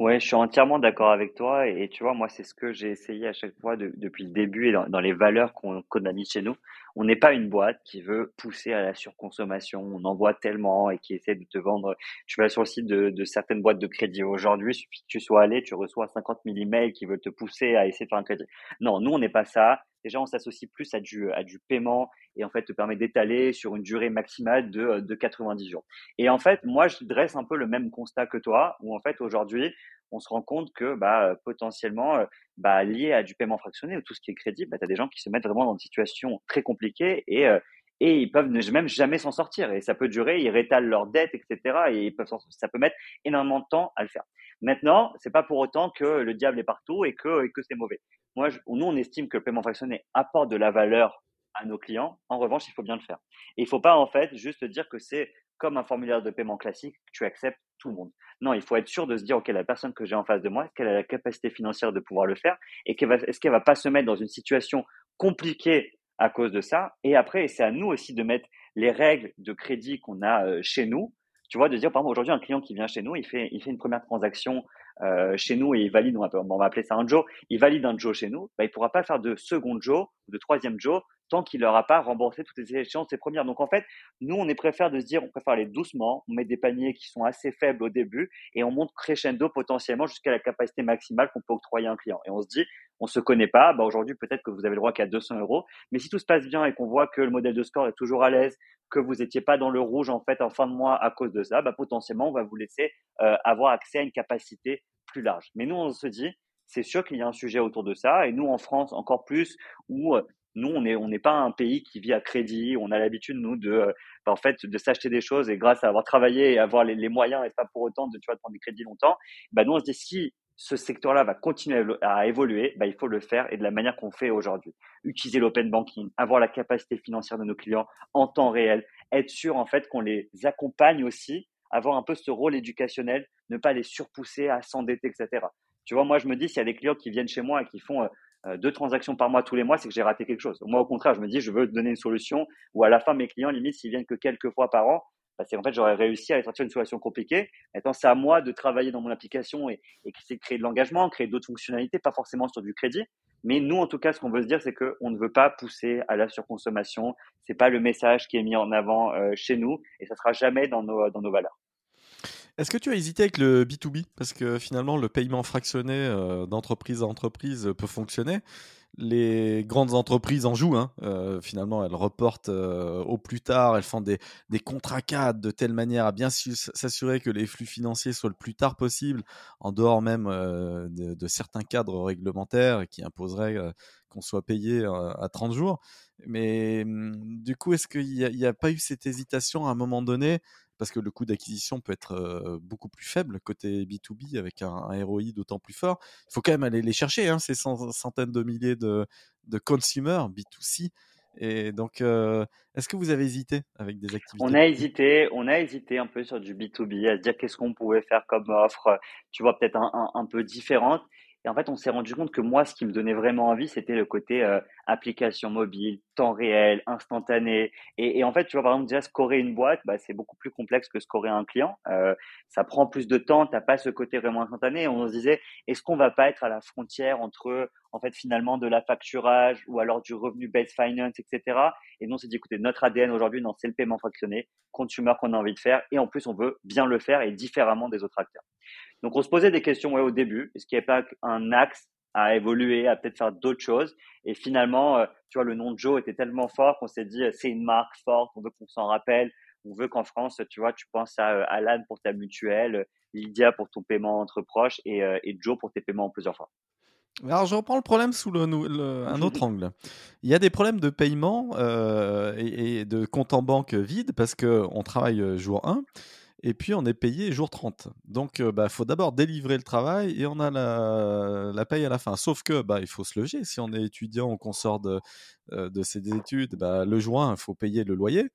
Ouais, je suis entièrement d'accord avec toi et, tu vois, moi, c'est ce que j'ai essayé à chaque fois depuis le début et dans, les valeurs qu'on qu'on a mis chez nous. On n'est pas une boîte qui veut pousser à la surconsommation. On en voit tellement et qui essaie de te vendre. Tu vas sur le site de, certaines boîtes de crédit aujourd'hui, suffit que tu sois allé, tu reçois 50 000 emails qui veulent te pousser à essayer de faire un crédit. Non, nous, on n'est pas ça. Déjà, on s'associe plus à du, à du paiement et en fait, te permet d'étaler sur une durée maximale de, de 90 jours. Et en fait, moi, je dresse un peu le même constat que toi, où en fait, aujourd'hui, on se rend compte que bah, potentiellement, euh, bah, lié à du paiement fractionné ou tout ce qui est crédit, bah, tu as des gens qui se mettent vraiment dans une situation très compliquée et, euh, et ils peuvent ne même jamais s'en sortir. Et ça peut durer, ils rétalent leurs dettes, etc. Et ça peut mettre énormément de temps à le faire. Maintenant, c'est pas pour autant que le diable est partout et que, c'est mauvais. Moi, nous, on estime que le paiement fractionné apporte de la valeur à nos clients. En revanche, il faut bien le faire. Il faut pas en fait juste dire que c'est comme un formulaire de paiement classique, que tu acceptes monde. Non, il faut être sûr de se dire, OK, la personne que j'ai en face de moi, est-ce qu'elle a la capacité financière de pouvoir le faire et est-ce qu'elle va pas se mettre dans une situation compliquée à cause de ça? Et après, c'est à nous aussi de mettre les règles de crédit qu'on a euh, chez nous. Tu vois, de dire, par exemple, aujourd'hui, un client qui vient chez nous, il fait, il fait une première transaction euh, chez nous et il valide, on va, on va appeler ça un Joe, il valide un Joe chez nous, bah, il pourra pas faire de second Joe de troisième Joe tant qu'il n'aura pas remboursé toutes les échéances des premières. Donc en fait, nous, on est préfère de se dire, on préfère aller doucement, on met des paniers qui sont assez faibles au début et on monte crescendo potentiellement jusqu'à la capacité maximale qu'on peut octroyer à un client. Et on se dit, on se connaît pas, bah aujourd'hui peut-être que vous avez le droit qu'à 200 euros, mais si tout se passe bien et qu'on voit que le modèle de score est toujours à l'aise, que vous n'étiez pas dans le rouge en fait en fin de mois à cause de ça, bah potentiellement on va vous laisser euh, avoir accès à une capacité plus large. Mais nous, on se dit, c'est sûr qu'il y a un sujet autour de ça, et nous en France encore plus, où euh, nous, on n'est pas un pays qui vit à crédit. On a l'habitude, nous, de, euh, bah, en fait, de s'acheter des choses et grâce à avoir travaillé et avoir les, moyens et pas pour autant de, tu vois, prendre des crédits longtemps. Bah, nous, on se dit, si ce secteur-là va continuer à évoluer, bah, il faut le faire et de la manière qu'on fait aujourd'hui. Utiliser l'open banking, avoir la capacité financière de nos clients en temps réel, être sûr, en fait, qu'on les accompagne aussi, avoir un peu ce rôle éducationnel, ne pas les surpousser à s'endetter, etc. Tu vois, moi, je me dis, s'il y a des clients qui viennent chez moi et qui font euh, deux transactions par mois tous les mois, c'est que j'ai raté quelque chose. Moi, au contraire, je me dis, je veux donner une solution où à la fin, mes clients, limite, s'ils viennent que quelques fois par an, bah, c'est en fait, j'aurais réussi à les sortir une situation compliquée. Maintenant, c'est à moi de travailler dans mon application et, et de créer de l'engagement, créer d'autres fonctionnalités, pas forcément sur du crédit. Mais nous, en tout cas, ce qu'on veut se dire, c'est qu'on ne veut pas pousser à la surconsommation. C'est pas le message qui est mis en avant euh, chez nous et ça sera jamais dans nos, dans nos valeurs. Est-ce que tu as hésité avec le B2B Parce que finalement, le paiement fractionné euh, d'entreprise à entreprise peut fonctionner. Les grandes entreprises en jouent. Hein. Euh, finalement, elles reportent euh, au plus tard. Elles font des, contrats cadres de telle manière à bien s'assurer que les flux financiers soient le plus tard possible, en dehors même de, certains cadres réglementaires qui imposeraient qu'on soit payé à 30 jours. Mais hum, du coup, est-ce qu'il n'y a, pas eu cette hésitation à un moment donné parce que le coût d'acquisition peut être beaucoup plus faible côté B2B avec un, ROI d'autant plus fort. Il faut quand même aller les chercher, hein, ces centaines de milliers de, de consumers B2C. Et donc, est-ce que vous avez hésité avec des activités On a hésité, on a hésité un peu sur du B2B, à se dire qu'est-ce qu'on pouvait faire comme offre, tu vois, peut-être un, un, peu différente. Et en fait, on s'est rendu compte que moi, ce qui me donnait vraiment envie, c'était le côté euh, application mobile, temps réel, instantané. Et, et, en fait, tu vois, par exemple, déjà scorer une boîte, bah, c'est beaucoup plus complexe que scorer un client. Euh, ça prend plus de temps, t'as pas ce côté vraiment instantané. On se disait, est-ce qu'on va pas être à la frontière entre, en fait, finalement, de la facturage ou alors du revenu based finance, etc. Et nous, on s'est dit, écoutez, notre ADN aujourd'hui, non, c'est le paiement fractionné, consumer qu'on a envie de faire. Et en plus, on veut bien le faire et différemment des autres acteurs. Donc, on se posait des questions ouais, au début. Est-ce qu'il n'y avait pas un axe à évoluer, à peut-être faire d'autres choses? Et finalement, euh, tu vois, le nom de Joe était tellement fort qu'on s'est dit, c'est une marque forte, on veut qu'on s'en rappelle. On veut qu'en France, tu vois, tu penses à euh, Alan pour ta mutuelle, Lydia pour ton paiement entre proches et, et Joe pour tes paiements en plusieurs fois. Alors, je reprends le problème sous le, un autre angle. Il y a des problèmes de paiement euh, et, de compte en banque vide parce qu'on travaille euh, jour 1 et puis on est payé jour 30. Donc, il euh, bah, faut d'abord délivrer le travail et on a la, la, paye à la fin. Sauf que bah, il faut se loger. Si on est étudiant ou qu'on sort de, de ses études, bah, le juin, il faut payer le loyer.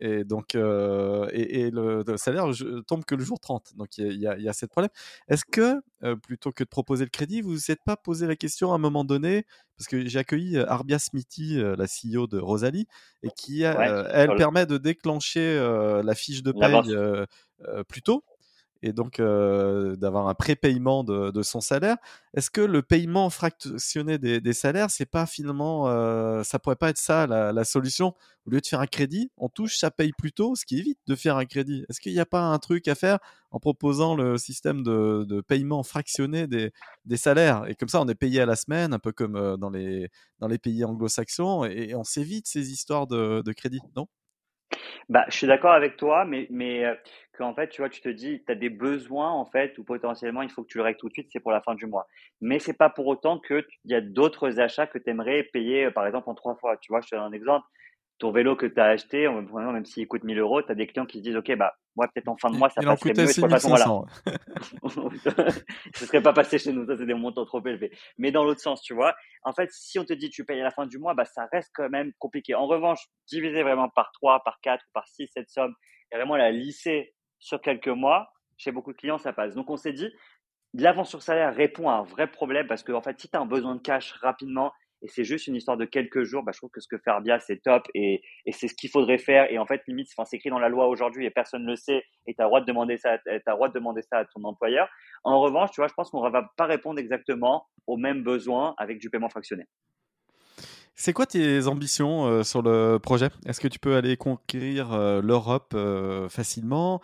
Et donc, euh, et, le, salaire je, tombe que le jour 30. Donc, il y, a, y a, cette problème. Est-ce que, euh, plutôt que de proposer le crédit, vous vous êtes pas posé la question à un moment donné Parce que j'ai accueilli euh, Arbia Smithy, la CEO de Rosalie, et qui, elle, permet de déclencher la fiche de paye plus tôt et donc d'avoir un prépaiement de, son salaire. Est-ce que le paiement fractionné des, des salaires, c'est pas finalement, euh, ça pourrait pas être ça la, solution? Au lieu de faire un crédit, on touche, ça paye plus tôt, ce qui évite de faire un crédit. Est-ce qu'il n'y a pas un truc à faire en proposant le système de, paiement fractionné des, salaires? Et comme ça, on est payé à la semaine, un peu comme dans les, pays anglo-saxons, et, on s'évite ces histoires de, crédit, non? Bah, je suis d'accord avec toi, mais, qu'en fait, tu vois, tu te dis, tu as des besoins, en fait, ou potentiellement, il faut que tu le règles tout de suite, c'est pour la fin du mois. Mais c'est pas pour autant qu'il y a d'autres achats que tu aimerais payer, euh, par exemple, en trois fois. Tu vois, je te donne un exemple ton vélo que tu as acheté, même s'il coûte 1000 euros, tu as des clients qui se disent, OK, bah, moi, peut-être en fin de mois, ça passerait mieux. De façon, voilà. Ce serait pas passé chez nous. Ça, c'est des montants trop élevés. Mais dans l'autre sens, tu vois. En fait, si on te dit, tu payes à la fin du mois, bah, ça reste quand même compliqué. En revanche, diviser vraiment par 3, par 4 ou par 6 cette somme et vraiment la lisser sur quelques mois, chez beaucoup de clients, ça passe. Donc, on s'est dit, l'avance sur salaire répond à un vrai problème parce que, en fait, si tu as un besoin de cash rapidement, et c'est juste une histoire de quelques jours, bah, je trouve que ce que fait Arbia, c'est top et, c'est ce qu'il faudrait faire. Et en fait, limite, c'est écrit dans la loi aujourd'hui et personne ne le sait et tu as droit de demander ça, droit de demander ça à ton employeur. En revanche, tu vois, je pense qu'on va pas répondre exactement aux mêmes besoins avec du paiement fractionné. C'est quoi tes ambitions euh, sur le projet? Est-ce que tu peux aller conquérir euh, l'Europe euh, facilement?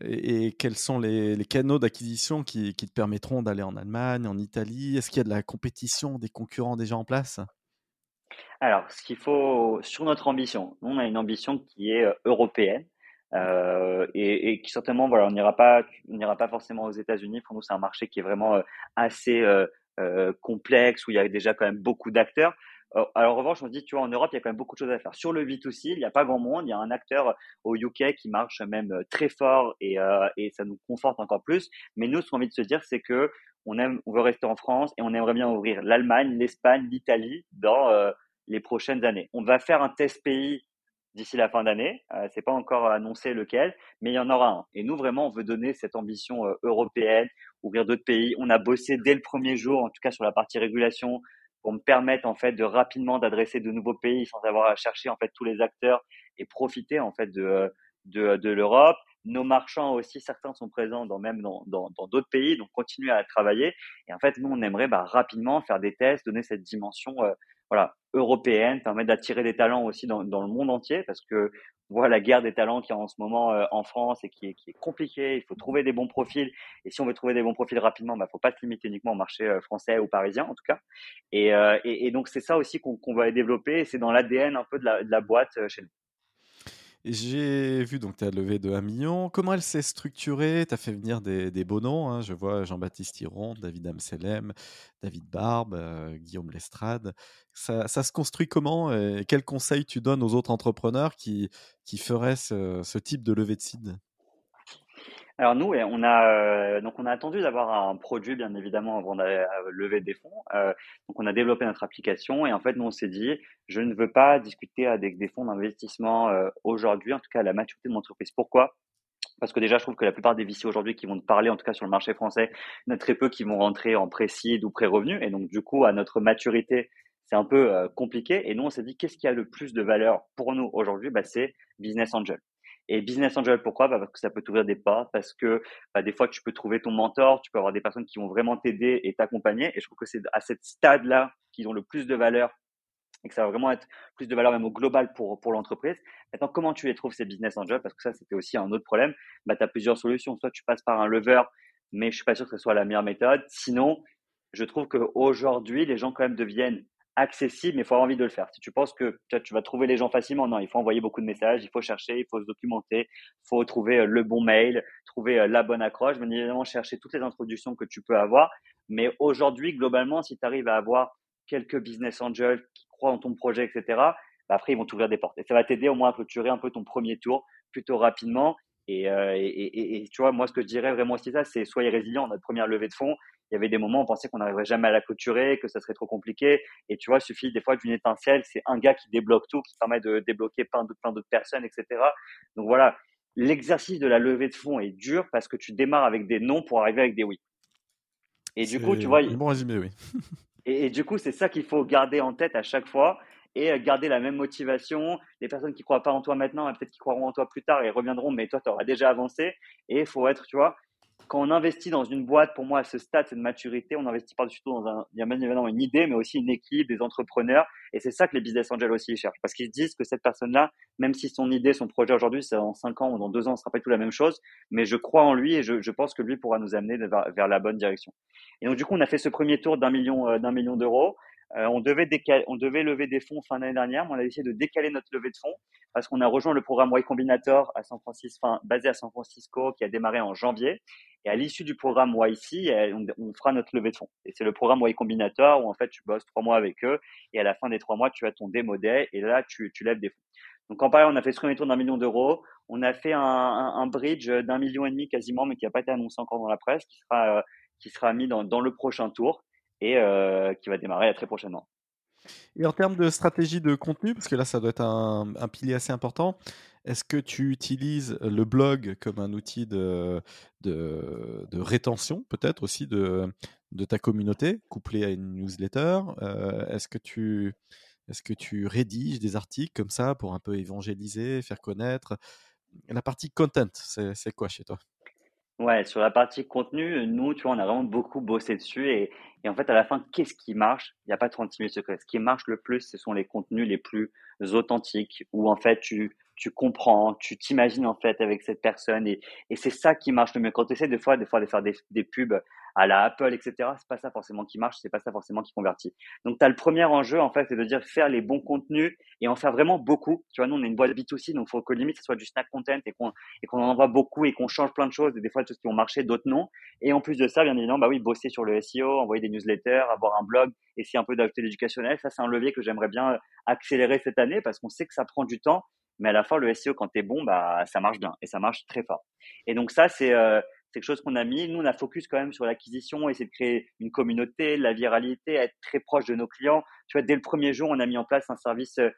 Et, quels sont les, canaux d'acquisition qui, te permettront d'aller en Allemagne, en Italie? Est-ce qu'il y a de la compétition, des concurrents déjà en place? Alors, ce qu'il faut sur notre ambition, on a une ambition qui est européenne. Et, qui certainement, voilà, on n'ira pas, on n'ira pas forcément aux États-Unis. Pour nous, c'est un marché qui est vraiment assez complexe où il y a déjà quand même beaucoup d'acteurs. Euh, alors, en revanche, on se dit, tu vois, en Europe, il y a quand même beaucoup de choses à faire. Sur le B2C, il n'y a pas grand monde. Il y a un acteur au UK qui marche même euh, très fort et, euh, et ça nous conforte encore plus. Mais nous, ce qu'on a envie de se dire, c'est que on aime, on veut rester en France et on aimerait bien ouvrir l'Allemagne, l'Espagne, l'Italie dans les prochaines années. On va faire un test pays d'ici la fin d'année. Euh, c'est pas encore annoncé lequel, mais il y en aura un. Et nous, vraiment, on veut donner cette ambition européenne, ouvrir d'autres pays. On a bossé dès le premier jour, en tout cas sur la partie régulation, pour me permettre en fait de rapidement d'adresser de nouveaux pays sans avoir à chercher en fait tous les acteurs et profiter en fait de de, de l'Europe. Nos marchands aussi, certains sont présents dans même dans d'autres dans, pays, donc continuer à travailler. Et en fait, nous, on aimerait bah, rapidement faire des tests, donner cette dimension euh, voilà, européenne, permettre d'attirer des talents aussi dans, dans, le monde entier, parce que on voit la guerre des talents qui est en ce moment euh, en France et qui est, qui est compliquée. Il faut trouver des bons profils. Et si on veut trouver des bons profils rapidement, il bah, ne faut pas se limiter uniquement au marché euh, français ou parisien, en tout cas. Et, euh, et, donc, c'est ça aussi qu'on va développer. C'est dans l'ADN un peu de la boîte chez nous. J'ai vu donc tu as levé de 1 million. Comment elle s'est structurée? Tu as fait venir des, des beaux noms. Hein. Je vois Jean-Baptiste Hiron, David Amselem, David Barbe, euh, Guillaume Lestrade. Ça, ça, se construit comment et Quels conseils tu donnes aux autres entrepreneurs qui, qui feraient ce, ce type de levée de seed? Alors nous, on a euh, donc on a attendu d'avoir un produit bien évidemment avant de lever des fonds. Euh, donc on a développé notre application et en fait nous on s'est dit je ne veux pas discuter avec des fonds d'investissement euh, aujourd'hui, en tout cas à la maturité de mon entreprise. Pourquoi? Parce que déjà, je trouve que la plupart des VC aujourd'hui qui vont te parler, en tout cas sur le marché français, il y en a très peu qui vont rentrer en pré-seed ou pré-revenu. Et donc, du coup, à notre maturité, c'est un peu compliqué. Et nous, on s'est dit, qu'est-ce qui a le plus de valeur pour nous aujourd'hui? Bah, C'est Business Angel. Et Business Angel, pourquoi? Bah, Parce que ça peut t'ouvrir des portes, parce que bah, des fois, tu peux trouver ton mentor, tu peux avoir des personnes qui vont vraiment t'aider et t'accompagner. Et je trouve que c'est à ce stade-là qu'ils ont le plus de valeur et que ça va vraiment être plus de valeur même au global pour, pour l'entreprise. Maintenant, comment tu les trouves ces business angels? Parce que ça, c'était aussi un autre problème. Bah, tu as plusieurs solutions. Soit tu passes par un lever mais je suis pas sûr que ce soit la meilleure méthode. Sinon, je trouve qu'aujourd'hui, les gens quand même deviennent accessibles, mais il faut avoir envie de le faire. Si tu penses que tu vas trouver les gens facilement, non, il faut envoyer beaucoup de messages, il faut chercher, il faut se documenter, il faut trouver euh, le bon mail, trouver euh, la bonne accroche, bien évidemment chercher toutes les introductions que tu peux avoir. Mais aujourd'hui, globalement, si tu arrives à avoir quelques business angels qui croient en ton projet, etc., bah, après, ils vont t'ouvrir des portes. Et ça va t'aider au moins à clôturer un peu ton premier tour plutôt rapidement. Et, euh, tu vois, moi, ce que je dirais vraiment aussi ça, c'est soyez résilient. Notre première levée de fonds, il y avait des moments où on pensait qu'on n'arriverait jamais à la clôturer, que ça serait trop compliqué. Et tu vois, il suffit des fois d'une étincelle, c'est un gars qui débloque tout, qui permet de débloquer plein d'autres, plein personnes, etc. Donc voilà, l'exercice de la levée de fonds est dur parce que tu démarres avec des non pour arriver avec des oui. Et du coup, tu vois. Bon résumé, oui. et, et, du coup, c'est ça qu'il faut garder en tête à chaque fois et euh, garder la même motivation. Les personnes qui croient pas en toi maintenant, peut-être qui croiront en toi plus tard et reviendront, mais toi, tu auras déjà avancé. Et il faut être, tu vois, quand on investit dans une boîte, pour moi, à ce stade, c'est de maturité, on investit par-dessus tout dans un, il y a bien évidemment une idée, mais aussi une équipe, des entrepreneurs. Et c'est ça que les business angels aussi cherchent. Parce qu'ils se disent que cette personne-là, même si son idée, son projet aujourd'hui, c'est dans 5 ans ou dans 2 ans, ce sera pas tout la même chose, mais je crois en lui et je, je pense que lui pourra nous amener vers, vers, la bonne direction. Et donc, du coup, on a fait ce premier tour d'un million, euh, d'un million d'euros. Euh, on, devait on devait lever des fonds fin d'année dernière, mais on a décidé de décaler notre levée de fonds parce qu'on a rejoint le programme Y Combinator à San Francisco, basé à San Francisco qui a démarré en janvier. Et à l'issue du programme YC, on, on, fera notre levée de fonds. Et c'est le programme Y Combinator où en fait tu bosses trois mois avec eux et à la fin des trois mois tu as ton démodé et là tu, tu lèves des fonds. Donc en parallèle, on a fait ce premier tour d'un million d'euros. On a fait un, un, bridge d'un million et demi quasiment, mais qui n'a pas été annoncé encore dans la presse, qui sera, euh, qui sera mis dans, dans le prochain tour et euh, qui va démarrer très prochainement. Et en termes de stratégie de contenu, parce que là, ça doit être un, pilier assez important, est-ce que tu utilises le blog comme un outil de, de, rétention, peut-être aussi de, de ta communauté, couplé à une newsletter? Euh, Est-ce que, tu, est que tu rédiges des articles comme ça pour un peu évangéliser, faire connaître? La partie content, c'est quoi chez toi? Ouais, sur la partie contenu, nous, tu vois, on a vraiment beaucoup bossé dessus et, en fait, à la fin, qu'est-ce qui marche? Il n'y a pas 36 000 secrets. Ce qui marche le plus, ce sont les contenus les plus authentiques où en fait, tu, tu comprends, tu t'imagines en fait avec cette personne et, et c'est ça qui marche le mieux. Quand tu essaies des fois, des fois de faire des, des pubs à la Apple, etc., c'est pas ça forcément qui marche, c'est pas ça forcément qui convertit. Donc, tu as le premier enjeu en fait, c'est de dire faire les bons contenus et en faire vraiment beaucoup. Tu vois, nous, on est une boîte B2C, donc faut que limite, ce soit du snack content et qu'on et en envoie beaucoup et qu'on change plein de choses. Et des fois, des choses qui vont marcher, d'autres non. Et en plus de ça, bien évidemment, bah oui, bosser sur le SEO, envoyer des newsletters, avoir un blog, essayer un peu d'ajouter l'éducationnel. Ça, c'est un levier que j'aimerais bien accélérer cette année parce qu'on sait que ça prend du temps mais à la fin, le SEO, quand tu es bon, bah, ça marche bien et ça marche très fort. Et donc ça, c'est euh, quelque chose qu'on a mis. Nous, on a focus quand même sur l'acquisition, essayer de créer une communauté, la viralité, être très proche de nos clients. Tu vois, dès le premier jour, on a mis en place un service, euh,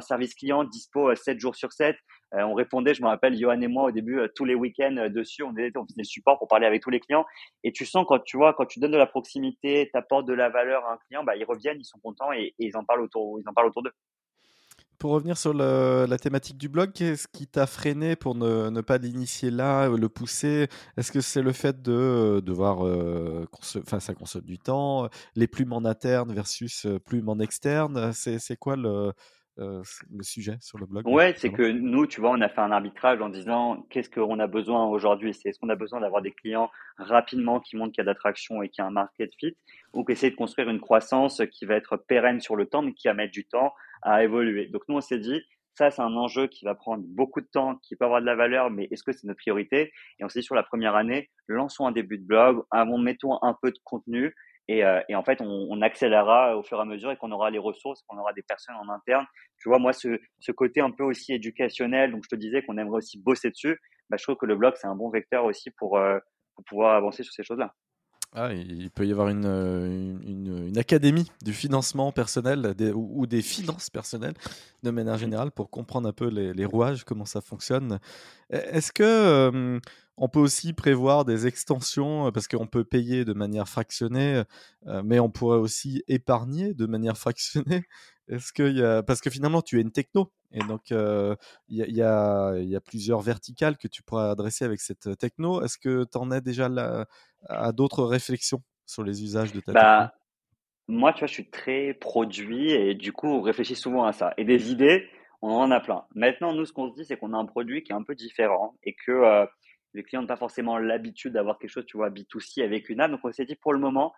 service client dispo 7 euh, jours sur 7. Euh, on répondait, je me rappelle, Johan et moi, au début, tous les week-ends dessus, on, faisait, on faisait support pour parler avec tous les clients. Et tu sens quand tu vois, quand tu donnes de la proximité, tu apportes de la valeur à un client, bah, ils reviennent, ils sont contents et, et ils en parlent autour, ils en parlent autour d'eux. Pour revenir sur la thématique du blog, qu'est-ce qui t'a freiné pour ne, pas l'initier là, le pousser? Est-ce que c'est le fait de devoir, euh, enfin, ça consomme du temps, les plumes en interne versus euh, plumes en externe? C'est quoi le, euh, le sujet sur le blog Ouais, c'est que nous, tu vois, on a fait un arbitrage en disant qu'est-ce qu'on a besoin aujourd'hui. C'est est-ce qu'on a besoin d'avoir des clients rapidement qui montrent qu'il y a d'attraction et qu'il y a un market fit ou qu'essayer de construire une croissance qui va être pérenne sur le temps mais qui va mettre du temps à évoluer. Donc nous, on s'est dit, ça, c'est un enjeu qui va prendre beaucoup de temps, qui peut avoir de la valeur, mais est-ce que c'est notre priorité? Et on s'est dit, sur la première année, lançons un début de blog, mettons un peu de contenu, et, euh, et en fait, on, on, accélérera au fur et à mesure et qu'on aura les ressources, qu'on aura des personnes en interne. Tu vois, moi, ce, ce côté un peu aussi éducationnel, donc je te disais qu'on aimerait aussi bosser dessus, bah, je trouve que le blog, c'est un bon vecteur aussi pour, euh, pour pouvoir avancer sur ces choses-là. Ah, il peut y avoir une, une, une, académie du financement personnel ou, des finances personnelles de manière générale pour comprendre un peu les, rouages, comment ça fonctionne. E, est-ce que euh, on peut aussi prévoir des extensions parce qu'on peut payer de manière fractionnée, euh, mais on pourrait aussi épargner de manière fractionnée est-ce qu'il y a... Parce que finalement, tu es une techno. Et donc, euh, il y, y, a, y, a, plusieurs verticales que tu pourras adresser avec cette techno. Est-ce que tu en as déjà à d'autres réflexions sur les usages de ta bah, techno Moi, tu vois, je suis très produit et du coup, on réfléchit souvent à ça. Et des idées, on en a plein. Maintenant, nous, ce qu'on se dit, c'est qu'on a un produit qui est un peu différent et que euh, Les clients n'ont pas forcément l'habitude d'avoir quelque chose, tu vois, B2C avec une app. Donc, on s'est dit, pour le moment,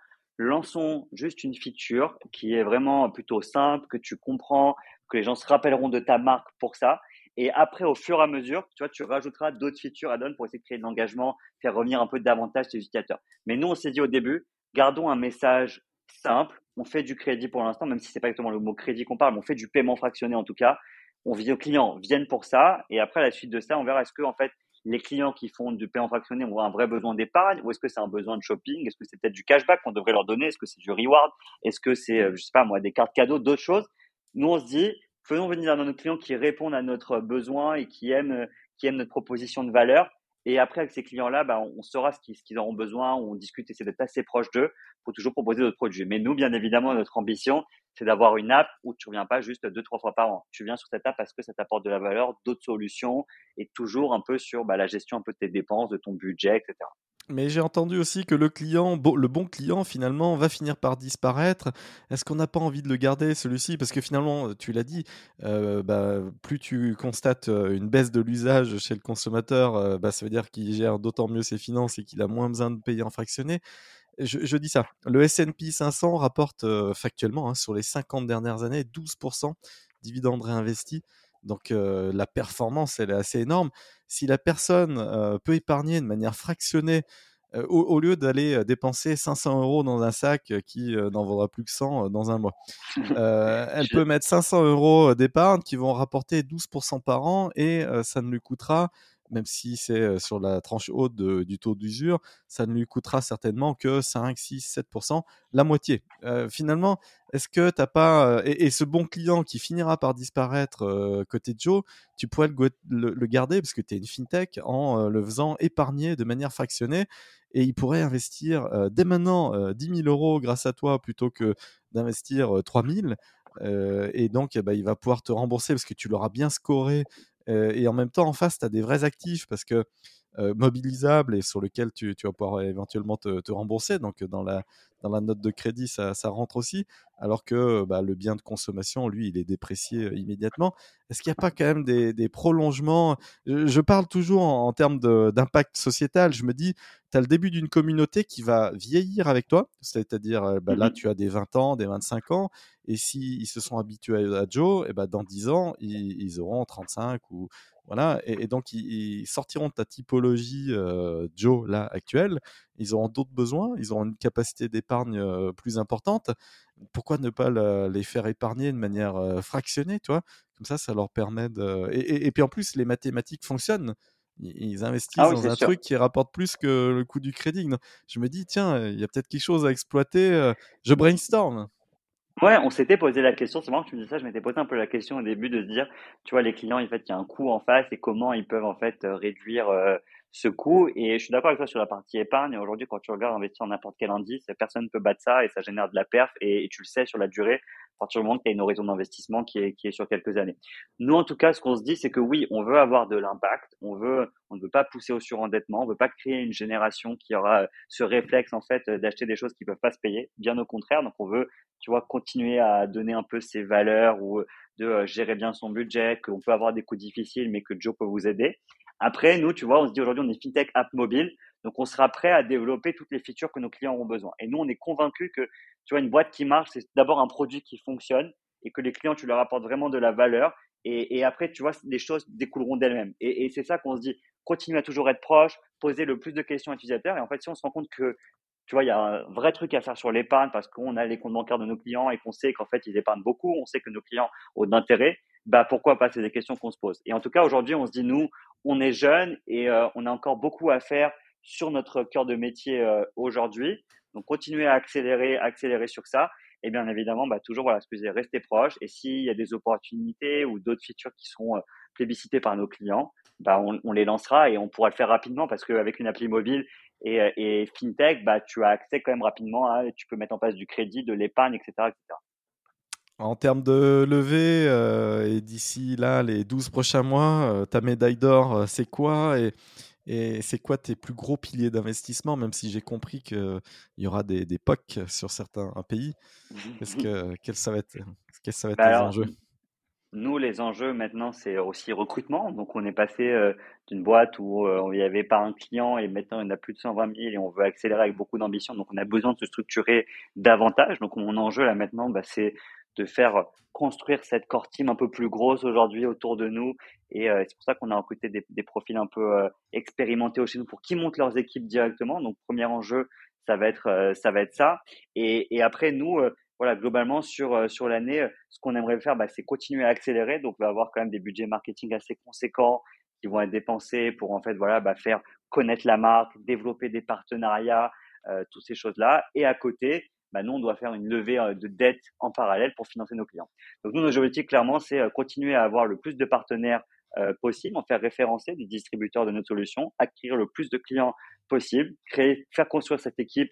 lançons juste une feature qui est vraiment plutôt simple, que tu comprends, que les gens se rappelleront de ta marque pour ça. Et après, au fur et à mesure, tu vois, tu rajouteras d'autres features add-on pour essayer de créer de l'engagement, faire revenir un peu davantage tes utilisateurs. Mais nous, on s'est dit au début, gardons un message simple. On fait du crédit pour l'instant, même si c'est pas exactement le mot crédit qu'on parle, mais on fait du paiement fractionné en tout cas. On vit aux clients viennent pour ça. Et après, à la suite de ça, on verra est-ce que, en fait, les clients qui font du paiement fractionné ont un vrai besoin d'épargne ou est-ce que c'est un besoin de shopping? Est-ce que c'est peut-être du cashback qu'on devrait leur donner? Est-ce que c'est du reward? Est-ce que c'est, euh, je sais pas moi, des cartes cadeaux, d'autres choses? Nous, on se dit, faisons venir nos clients qui répondent à notre besoin et qui aiment, qui aiment notre proposition de valeur. Et après, avec ces clients-là, bah, on saura ce qu'ils, auront besoin, on discute, essaie d'être assez proche d'eux pour toujours proposer d'autres produits. Mais nous, bien évidemment, notre ambition, c'est d'avoir une app où tu reviens pas juste deux, trois fois par an. Tu viens sur cette app parce que ça t'apporte de la valeur, d'autres solutions et toujours un peu sur bah, la gestion un peu de tes dépenses, de ton budget, etc. Mais j'ai entendu aussi que le client, le bon client, finalement, va finir par disparaître. Est-ce qu'on n'a pas envie de le garder, celui-ci? Parce que finalement, tu l'as dit, euh, bah, plus tu constates euh, une baisse de l'usage chez le consommateur, euh, bah, ça veut dire qu'il gère d'autant mieux ses finances et qu'il a moins besoin de payer en fractionné. Je, dis ça. Le S&P 500 rapporte factuellement, hein, sur les 50 dernières années, 12% dividendes réinvestis. Donc la performance, elle est assez énorme. Si la personne peut épargner de manière fractionnée, au, lieu d'aller dépenser 500 euros dans un sac qui n'en vaudra plus que 100 dans un mois, elle peut mettre 500 euros d'épargne qui vont rapporter 12% par an et ça ne lui coûtera même si c'est sur la tranche haute du taux d'usure, ça ne lui coûtera certainement que 5, 6, 7%, la moitié. finalement, est-ce que tu n'as pas... Et, ce bon client qui finira par disparaître côté Joe, tu pourrais le, garder parce que tu es une fintech en le faisant épargner de manière fractionnée et il pourrait investir dès maintenant 10 000 euros grâce à toi plutôt que d'investir 3 000. et donc, eh ben, il va pouvoir te rembourser parce que tu l'auras bien scoré et en même temps, en face, tu des vrais actifs parce que mobilisables et sur lesquels tu, vas pouvoir éventuellement te, rembourser. Donc, dans la, dans la note de crédit, ça, rentre aussi. Alors que bah, le bien de consommation, lui, il est déprécié immédiatement. Est-ce qu'il n'y a pas quand même des, prolongements? Je, parle toujours en, termes d'impact sociétal. Je me dis, tu as le début d'une communauté qui va vieillir avec toi. C'est-à-dire, bah, là, mmh tu as des 20 ans, des 25 ans. Et s'ils se sont habitués à, Joe, et bah, dans 10 ans, ils, ils auront 35 ou voilà, et, donc ils, sortiront de ta typologie euh, Joe là actuelle. Ils auront d'autres besoins, ils auront une capacité d'épargne euh, plus importante. Pourquoi ne pas les faire épargner de manière euh, fractionnée, tu vois? Comme ça, ça leur permet de. Et, puis en plus, les mathématiques fonctionnent. Ils investissent ah dans un truc qui rapporte plus que le coût du crédit. Je me dis, tiens, il y a peut-être quelque chose à exploiter. Je brainstorm. Ouais, on s'était posé la question, c'est marrant que tu me dis ça, je m'étais posé un peu la question au début de se dire, tu vois, les clients, en fait, il y a un coût en face et comment ils peuvent en fait euh, réduire euh, ce coût. Et je suis d'accord avec toi sur la partie épargne. Aujourd'hui, quand tu regardes investir en n'importe quel indice, personne ne peut battre ça et ça génère de la perf et, tu le sais sur la durée à partir du moment que tu as une horizon d'investissement qui est, qui est sur quelques années. Nous, en tout cas, ce qu'on se dit, c'est que oui, on veut avoir de l'impact, on veut, on ne veut pas pousser au surendettement, on veut pas créer une génération qui aura ce réflexe en fait d'acheter des choses qui peuvent pas se payer. Bien au contraire, donc on veut, tu vois, continuer à donner un peu ses valeurs ou de euh, gérer bien son budget, qu'on peut avoir des coups difficiles, mais que Joe peut vous aider. Après, nous, tu vois, on se dit aujourd'hui, on est fintech app mobile, donc on sera prêt à développer toutes les features que nos clients auront besoin. Et nous, on est convaincu que, tu vois, une boîte qui marche, c'est d'abord un produit qui fonctionne et que les clients, tu leur apportes vraiment de la valeur. Et, après, tu vois, les choses découleront d'elles-mêmes. Et, c'est ça qu'on se dit, continuer à toujours être proche, poser le plus de questions à l'utilisateur. Et en fait, si on se rend compte que, tu vois, il y a un vrai truc à faire sur l'épargne parce qu'on a les comptes bancaires de nos clients et qu'on sait qu'en fait, ils épargnent beaucoup, on sait que nos clients ont d'intérêt, bah pourquoi pas C'est des questions qu'on se pose. Et en tout cas, aujourd'hui, on se dit nous, on est jeunes et euh, on a encore beaucoup à faire sur notre cœur de métier euh, aujourd'hui. Donc, continuer à accélérer, accélérer sur ça. Et bien évidemment, bah, toujours, voilà, excusez, rester proche. Et s'il y a des opportunités ou d'autres features qui seront euh, plébiscitées par nos clients, bah, on, on, les lancera et on pourra le faire rapidement parce qu'avec une appli mobile et, et, FinTech, bah, tu as accès quand même rapidement à, tu peux mettre en place du crédit, de l'épargne, etc., etc. En termes de levée, euh, et d'ici là, les 12 prochains mois, euh, ta médaille d'or, euh, c'est quoi et, et c'est quoi tes plus gros piliers d'investissement, même si j'ai compris qu'il y aura des, des POC sur certains pays? Qu'est-ce que, quels ça va être, quels ça va être bah les enjeux? Nous, les enjeux maintenant, c'est aussi recrutement. Donc, on est passé euh, d'une boîte où euh, il n'y avait pas un client et maintenant on a plus de 120 000 et on veut accélérer avec beaucoup d'ambition. Donc, on a besoin de se structurer davantage. Donc, mon enjeu là maintenant, bah, c'est de faire construire cette core team un peu plus grosse aujourd'hui autour de nous. Et euh, c'est pour ça qu'on a recruté des, profils un peu expérimentés chez nous pour qu'ils montent leurs équipes directement. Donc, premier enjeu, ça va être ça et après, nous voilà, globalement sur euh, sur l'année, ce qu'on aimerait faire, bah, c'est continuer à accélérer. Donc, on va avoir quand même des budgets marketing assez conséquents qui vont être dépensés pour en fait voilà bah, faire connaître la marque, développer des partenariats, euh, toutes ces choses-là. Et à côté, bah, nous on doit faire une levée euh, de dette en parallèle pour financer nos clients. Donc nous, notre objectif clairement, c'est continuer à avoir le plus de partenaires euh, possible, en faire référencer des distributeurs de notre solution, acquérir le plus de clients possible, créer, faire construire cette équipe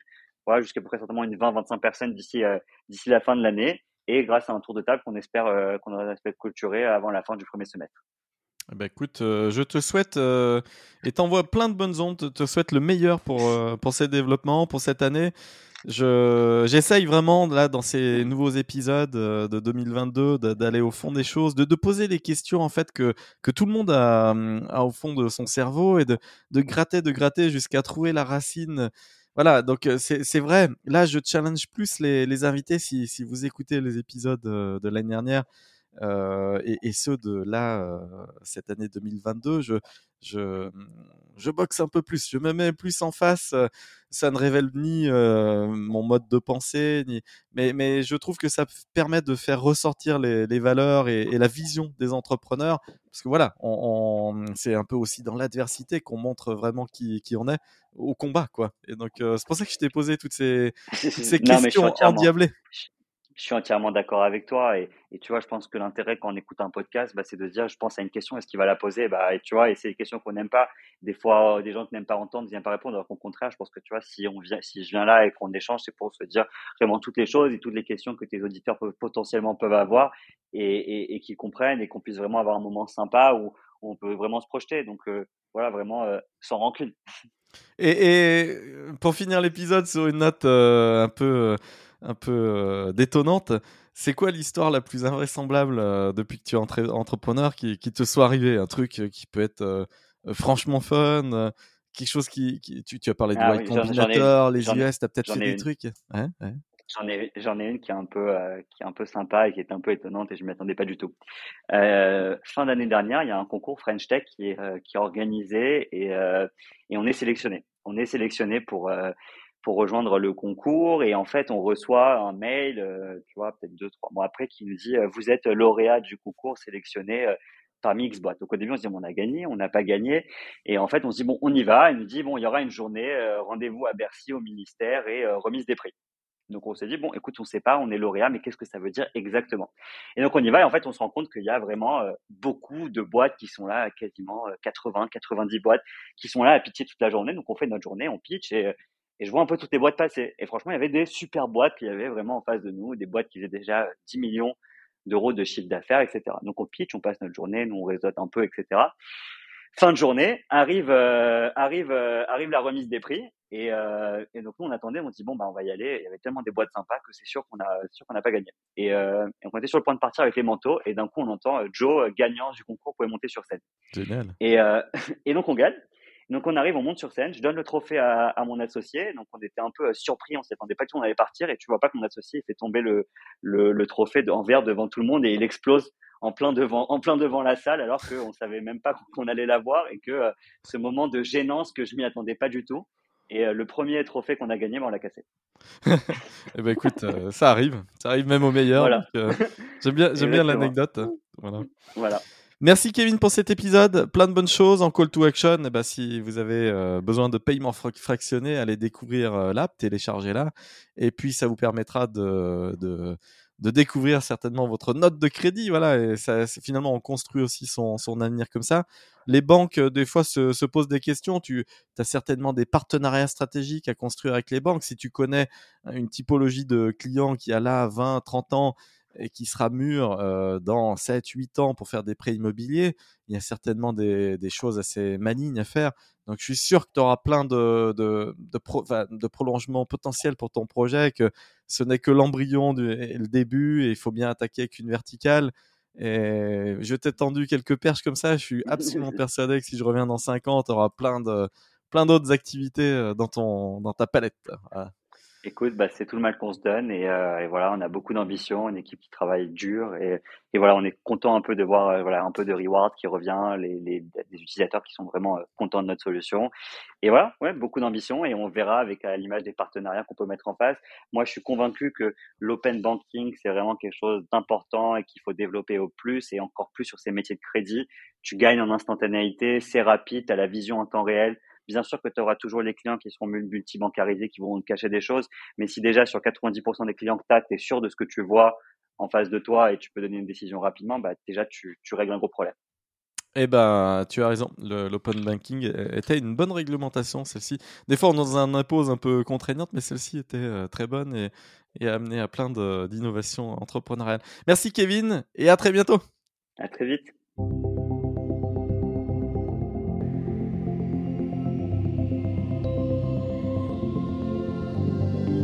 jusqu'à peu près certainement une 20-25 personnes d'ici euh, d'ici la fin de l'année et grâce à un tour de table qu'on espère euh, qu'on aura clôturer avant la fin du premier semestre. Ben écoute, euh, je te souhaite et t'envoie plein de bonnes ondes. Te souhaite le meilleur pour pour ces développements, pour cette année. Je j'essaye vraiment là dans ces nouveaux épisodes de 2022 d'aller au fond des choses, de, de poser les questions en fait que que tout le monde a, a au fond de son cerveau et de de gratter, de gratter jusqu'à trouver la racine voilà, donc c'est vrai. Là, je challenge plus les, les invités. Si, si, vous écoutez les épisodes de l'année dernière euh, et, et, ceux de là, cette année 2022, je, je, je boxe un peu plus, je me mets plus en face. Ça ne révèle ni euh, mon mode de pensée, ni... mais, mais je trouve que ça permet de faire ressortir les, les valeurs et, et, la vision des entrepreneurs. Parce que voilà, on, on c'est un peu aussi dans l'adversité qu'on montre vraiment qui, qui on est au combat, quoi. Et donc, euh, c'est pour ça que je t'ai posé toutes ces, toutes ces non, questions endiablées je suis entièrement d'accord avec toi. Et, tu vois, je pense que l'intérêt quand on écoute un podcast, bah, c'est de se dire, je pense à une question, est-ce qu'il va la poser? Bah, Et tu vois, et c'est des questions qu'on n'aime pas. Des fois, des gens qui n'aiment pas entendre, ne viennent pas répondre. Alors qu'au contraire, je pense que tu vois, si, on si je viens là et qu'on échange, c'est pour se dire vraiment toutes les choses et toutes les questions que tes auditeurs peuvent, potentiellement peuvent avoir et, et, et qu'ils comprennent et qu'on puisse vraiment avoir un moment sympa où, on peut vraiment se projeter. Donc euh, voilà, vraiment euh, sans rancune. Et, pour finir l'épisode sur une note euh, un peu un peu euh, détonnante. C'est quoi l'histoire la plus invraisemblable euh, depuis que tu es entrepreneur qui, qui, te soit arrivé? Un truc euh, qui peut être franchement fun, quelque chose qui, qui tu, tu, as parlé de ah, oui, Combinator, les US, tu as peut-être fait des trucs? Ouais, ouais. J'en ai, j'en ai une qui est un peu, euh, qui est un peu sympa et qui est un peu étonnante et je m'y attendais pas du tout. Euh, fin d'année dernière, il y a un concours French Tech qui est, euh, qui est organisé et, et on est sélectionné. On est sélectionné pour pour rejoindre le concours et en fait on reçoit un mail, euh, tu vois, peut-être deux trois mois après qui nous dit euh, vous êtes lauréat du concours sélectionné euh, parmi X boîtes. Donc au début on se dit on a gagné, on n'a pas gagné et en fait on se dit bon on y va. Il nous dit bon il y aura une journée rendez-vous à Bercy au ministère et remise des prix. Donc on s'est dit bon écoute on sait pas on est lauréat mais qu'est-ce que ça veut dire exactement? Et donc on y va et en fait on se rend compte qu'il y a vraiment beaucoup de boîtes qui sont là quasiment 80 90 boîtes qui sont là à pitcher toute la journée donc on fait notre journée on pitch et et je vois un peu toutes les boîtes passer. Et franchement, il y avait des super boîtes qui y avait vraiment en face de nous, des boîtes qui faisaient déjà 10 millions d'euros de chiffre d'affaires, etc. Donc on pitch, on passe notre journée, nous on réseaute un peu, etc. Fin de journée, arrive euh, arrive euh, arrive la remise des prix et, euh, et, donc nous on attendait, on dit bon bah on va y aller. Il y avait tellement des boîtes sympas que c'est sûr qu'on a sûr qu'on n'a pas gagné. Et, euh, et, on était sur le point de partir avec les manteaux et d'un coup on entend Joe gagnant du concours pouvait monter sur scène. Génial. Et, et donc on gagne. Donc on arrive, on monte sur scène, je donne le trophée à, à mon associé. Donc on était un peu euh, surpris, on s'attendait pas du tout, on allait partir et tu vois pas que mon associé fait tomber le, le, le trophée en verre devant tout le monde et il explose en plein devant, en plein devant la salle alors qu'on savait même pas qu'on allait l'avoir et que euh, ce moment de gênance que je m'y attendais pas du tout. Et euh, le premier trophée qu'on a gagné, ben, on l'a cassé. eh ben écoute, ça arrive, ça arrive même au meilleur. Voilà. j'aime bien, j'aime bien l'anecdote. Voilà. voilà. Merci Kevin pour cet épisode. Plein de bonnes choses en call to action. Eh ben, si vous avez euh, besoin de paiement fractionné, allez découvrir euh, l'app, téléchargez-la. Et puis ça vous permettra de, de, découvrir certainement votre note de crédit. Voilà, et ça, finalement on construit aussi son, son avenir comme ça. Les banques, euh, des fois, se, se posent des questions. Tu as certainement des partenariats stratégiques à construire avec les banques. Si tu connais une typologie de clients qui a là 20, 30 ans et qui sera mûr euh, dans 7-8 ans pour faire des prêts immobiliers, il y a certainement des, des choses assez malignes à faire. Donc je suis sûr que tu auras plein de, de, de, pro, de prolongements potentiels pour ton projet, que ce n'est que l'embryon et le début, et il faut bien attaquer avec une verticale. Et je t'ai tendu quelques perches comme ça. Je suis absolument persuadé que si je reviens dans 5 ans, tu auras plein de plein d'autres activités dans ton dans ta palette. Écoute, bah, c'est tout le mal qu'on se donne et, euh, et, voilà, on a beaucoup d'ambition, une équipe qui travaille dur et, voilà, on est content un peu de voir euh, voilà un peu de reward qui revient, les, les, les utilisateurs qui sont vraiment euh, contents de notre solution et voilà, ouais, beaucoup d'ambition et on verra avec à l'image des partenariats qu'on peut mettre en place. Moi, je suis convaincu que l'open banking c'est vraiment quelque chose d'important et qu'il faut développer au plus et encore plus sur ces métiers de crédit. Tu gagnes en instantanéité, c'est rapide, tu la vision en temps réel Bien sûr que tu auras toujours les clients qui seront multi-bancarisés, qui vont te cacher des choses, mais si déjà sur 90% des clients que tu as, tu es sûr de ce que tu vois en face de toi et tu peux donner une décision rapidement, bah, déjà tu, règles un gros problème. Eh ben, tu as raison. L'open banking était une bonne réglementation, celle-ci. Des fois, on en impose un peu contraignante, mais celle-ci était euh, très bonne et, et a amené à plein d'innovations entrepreneuriales. Merci Kevin et à très bientôt. À très vite.